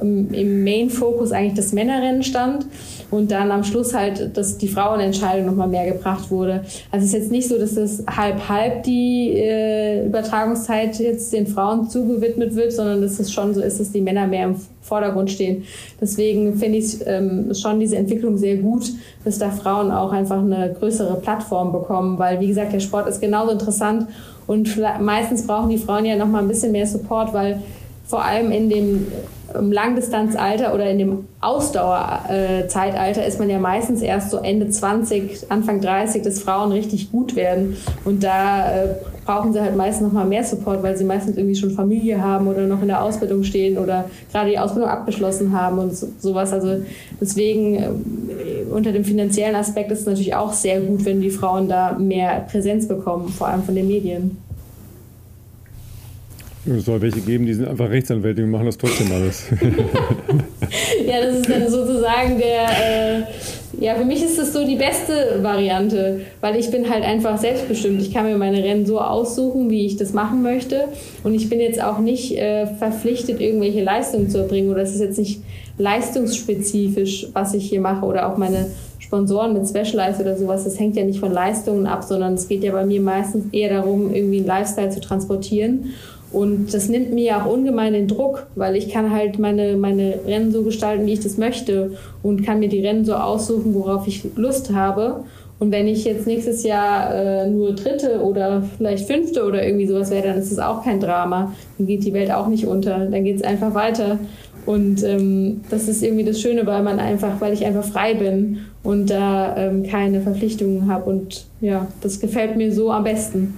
im, im Main-Fokus eigentlich das Männerrennen stand und dann am Schluss halt, dass die Frauenentscheidung nochmal mehr gebracht wurde. Also es ist jetzt nicht so, dass das halb-halb die äh, Übertragungszeit jetzt den Frauen zugewidmet wird, sondern dass es schon so ist, dass die Männer mehr im Vordergrund stehen. Deswegen finde ich ähm, schon diese Entwicklung sehr gut, dass da Frauen auch einfach eine größere Plattform bekommen, weil wie gesagt, der Sport ist genauso interessant und meistens brauchen die Frauen ja nochmal ein bisschen mehr Support, weil vor allem in dem im Langdistanzalter oder in dem Ausdauerzeitalter ist man ja meistens erst so Ende 20, Anfang 30, dass Frauen richtig gut werden. Und da äh, brauchen sie halt meistens noch mal mehr Support, weil sie meistens irgendwie schon Familie haben oder noch in der Ausbildung stehen oder gerade die Ausbildung abgeschlossen haben und so, sowas. Also deswegen äh, unter dem finanziellen Aspekt ist es natürlich auch sehr gut, wenn die Frauen da mehr Präsenz bekommen, vor allem von den Medien. Es soll welche geben, die sind einfach Rechtsanwälte und machen das trotzdem alles. [LAUGHS] ja, das ist dann sozusagen der, äh, ja, für mich ist das so die beste Variante, weil ich bin halt einfach selbstbestimmt. Ich kann mir meine Rennen so aussuchen, wie ich das machen möchte. Und ich bin jetzt auch nicht äh, verpflichtet, irgendwelche Leistungen zu erbringen. Oder es ist jetzt nicht leistungsspezifisch, was ich hier mache. Oder auch meine Sponsoren mit Specialized oder sowas. Das hängt ja nicht von Leistungen ab, sondern es geht ja bei mir meistens eher darum, irgendwie einen Lifestyle zu transportieren. Und das nimmt mir auch ungemein den Druck, weil ich kann halt meine, meine Rennen so gestalten, wie ich das möchte und kann mir die Rennen so aussuchen, worauf ich Lust habe. Und wenn ich jetzt nächstes Jahr äh, nur Dritte oder vielleicht Fünfte oder irgendwie sowas wäre, dann ist das auch kein Drama. Dann geht die Welt auch nicht unter. Dann geht es einfach weiter. Und ähm, das ist irgendwie das Schöne, weil man einfach, weil ich einfach frei bin und da ähm, keine Verpflichtungen habe. Und ja, das gefällt mir so am besten.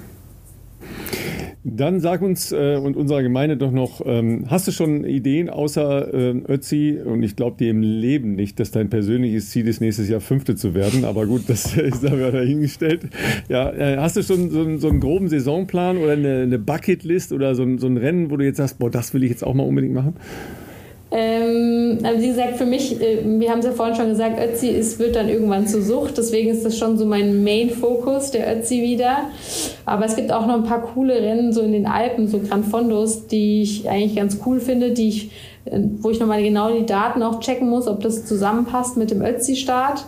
Dann sag uns äh, und unserer Gemeinde doch noch, ähm, hast du schon Ideen außer äh, Ötzi? Und ich glaube dir im Leben nicht, dass dein persönliches Ziel ist, nächstes Jahr Fünfte zu werden. Aber gut, das [LAUGHS] ist da dahingestellt. Ja, äh, hast du schon so, so, einen groben Saisonplan oder eine, eine Bucketlist oder so, so ein Rennen, wo du jetzt sagst, boah, das will ich jetzt auch mal unbedingt machen? Ähm, wie gesagt, für mich, äh, wir haben es ja vorhin schon gesagt, Ötzi ist, wird dann irgendwann zur Sucht. Deswegen ist das schon so mein Main-Fokus, der Ötzi wieder. Aber es gibt auch noch ein paar coole Rennen so in den Alpen, so Gran Fondos, die ich eigentlich ganz cool finde, die ich, äh, wo ich nochmal genau die Daten auch checken muss, ob das zusammenpasst mit dem Ötzi-Start.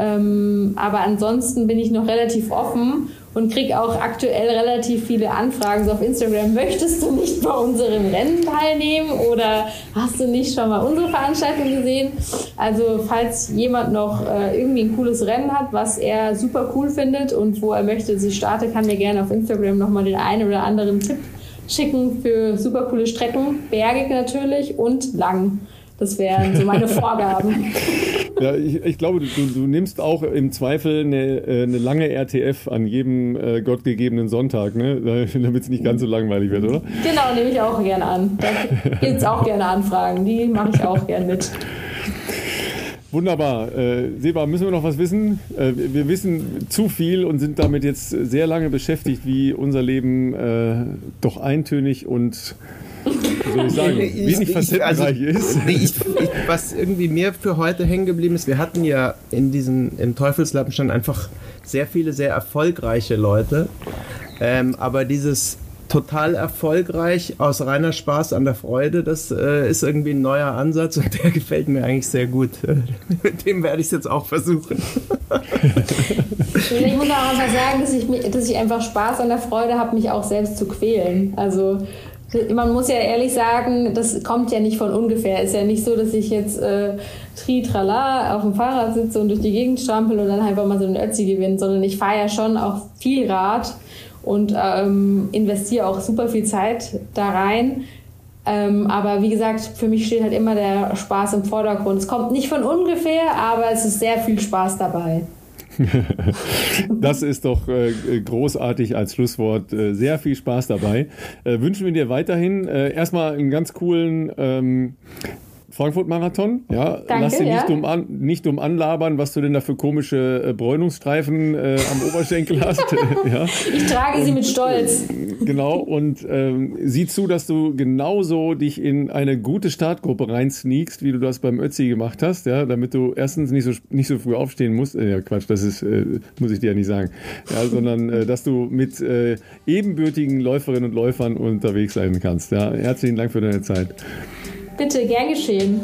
Ähm, aber ansonsten bin ich noch relativ offen und kriege auch aktuell relativ viele Anfragen so auf Instagram. Möchtest du nicht bei unserem Rennen teilnehmen oder hast du nicht schon mal unsere Veranstaltung gesehen? Also falls jemand noch äh, irgendwie ein cooles Rennen hat, was er super cool findet und wo er möchte, dass ich starte, kann mir gerne auf Instagram nochmal den einen oder anderen Tipp schicken für super coole Strecken. Bergig natürlich und lang. Das wären so meine [LAUGHS] Vorgaben. Ja, ich, ich glaube, du, du, nimmst auch im Zweifel eine, äh, eine lange RTF an jedem äh, gottgegebenen Sonntag, ne? [LAUGHS] damit es nicht ganz so langweilig wird, oder? Genau, nehme ich auch gerne an. Da gibt es auch gerne Anfragen. Die mache ich auch gerne mit. Wunderbar. Äh, Seba, müssen wir noch was wissen? Äh, wir wissen zu viel und sind damit jetzt sehr lange beschäftigt, wie unser Leben äh, doch eintönig und wie soll ich sagen, wenig facettenreich also, ist. Ich, ich, was irgendwie mir für heute hängen geblieben ist, wir hatten ja in diesem, im Teufelslappenstand einfach sehr viele sehr erfolgreiche Leute. Ähm, aber dieses total erfolgreich aus reiner Spaß an der Freude, das äh, ist irgendwie ein neuer Ansatz und der [LAUGHS] gefällt mir eigentlich sehr gut. [LAUGHS] Mit dem werde ich es jetzt auch versuchen. ich muss auch einfach sagen, dass ich, dass ich einfach Spaß an der Freude habe, mich auch selbst zu quälen. Also man muss ja ehrlich sagen, das kommt ja nicht von ungefähr. Ist ja nicht so, dass ich jetzt äh, tri trala auf dem Fahrrad sitze und durch die Gegend strampel und dann einfach mal so einen Ötzi gewinne, sondern ich fahre ja schon auch viel Rad und ähm, investiere auch super viel Zeit da rein. Ähm, aber wie gesagt, für mich steht halt immer der Spaß im Vordergrund. Es kommt nicht von ungefähr, aber es ist sehr viel Spaß dabei. [LAUGHS] das ist doch äh, großartig als Schlusswort. Äh, sehr viel Spaß dabei. Äh, wünschen wir dir weiterhin erstmal einen ganz coolen ähm, Frankfurt-Marathon. Ja, Danke, lass dir ja. nicht, um an, nicht um anlabern, was du denn da für komische äh, Bräunungsstreifen äh, am [LAUGHS] Oberschenkel hast. ja, Ich trage sie mit Stolz. genau. Und ähm, sieh zu, dass du genauso dich in eine gute Startgruppe reinsneakst, wie du das beim Ötzi gemacht hast, ja, damit du erstens nicht so nicht so früh aufstehen musst. Äh, ja, Quatsch, das ist äh, muss ich dir ja nicht sagen. Ja, sondern äh, dass du mit äh, ebenbürtigen Läuferinnen und Läufern unterwegs sein kannst. Ja, herzlichen Dank für deine Zeit. Bitte, gern geschehen.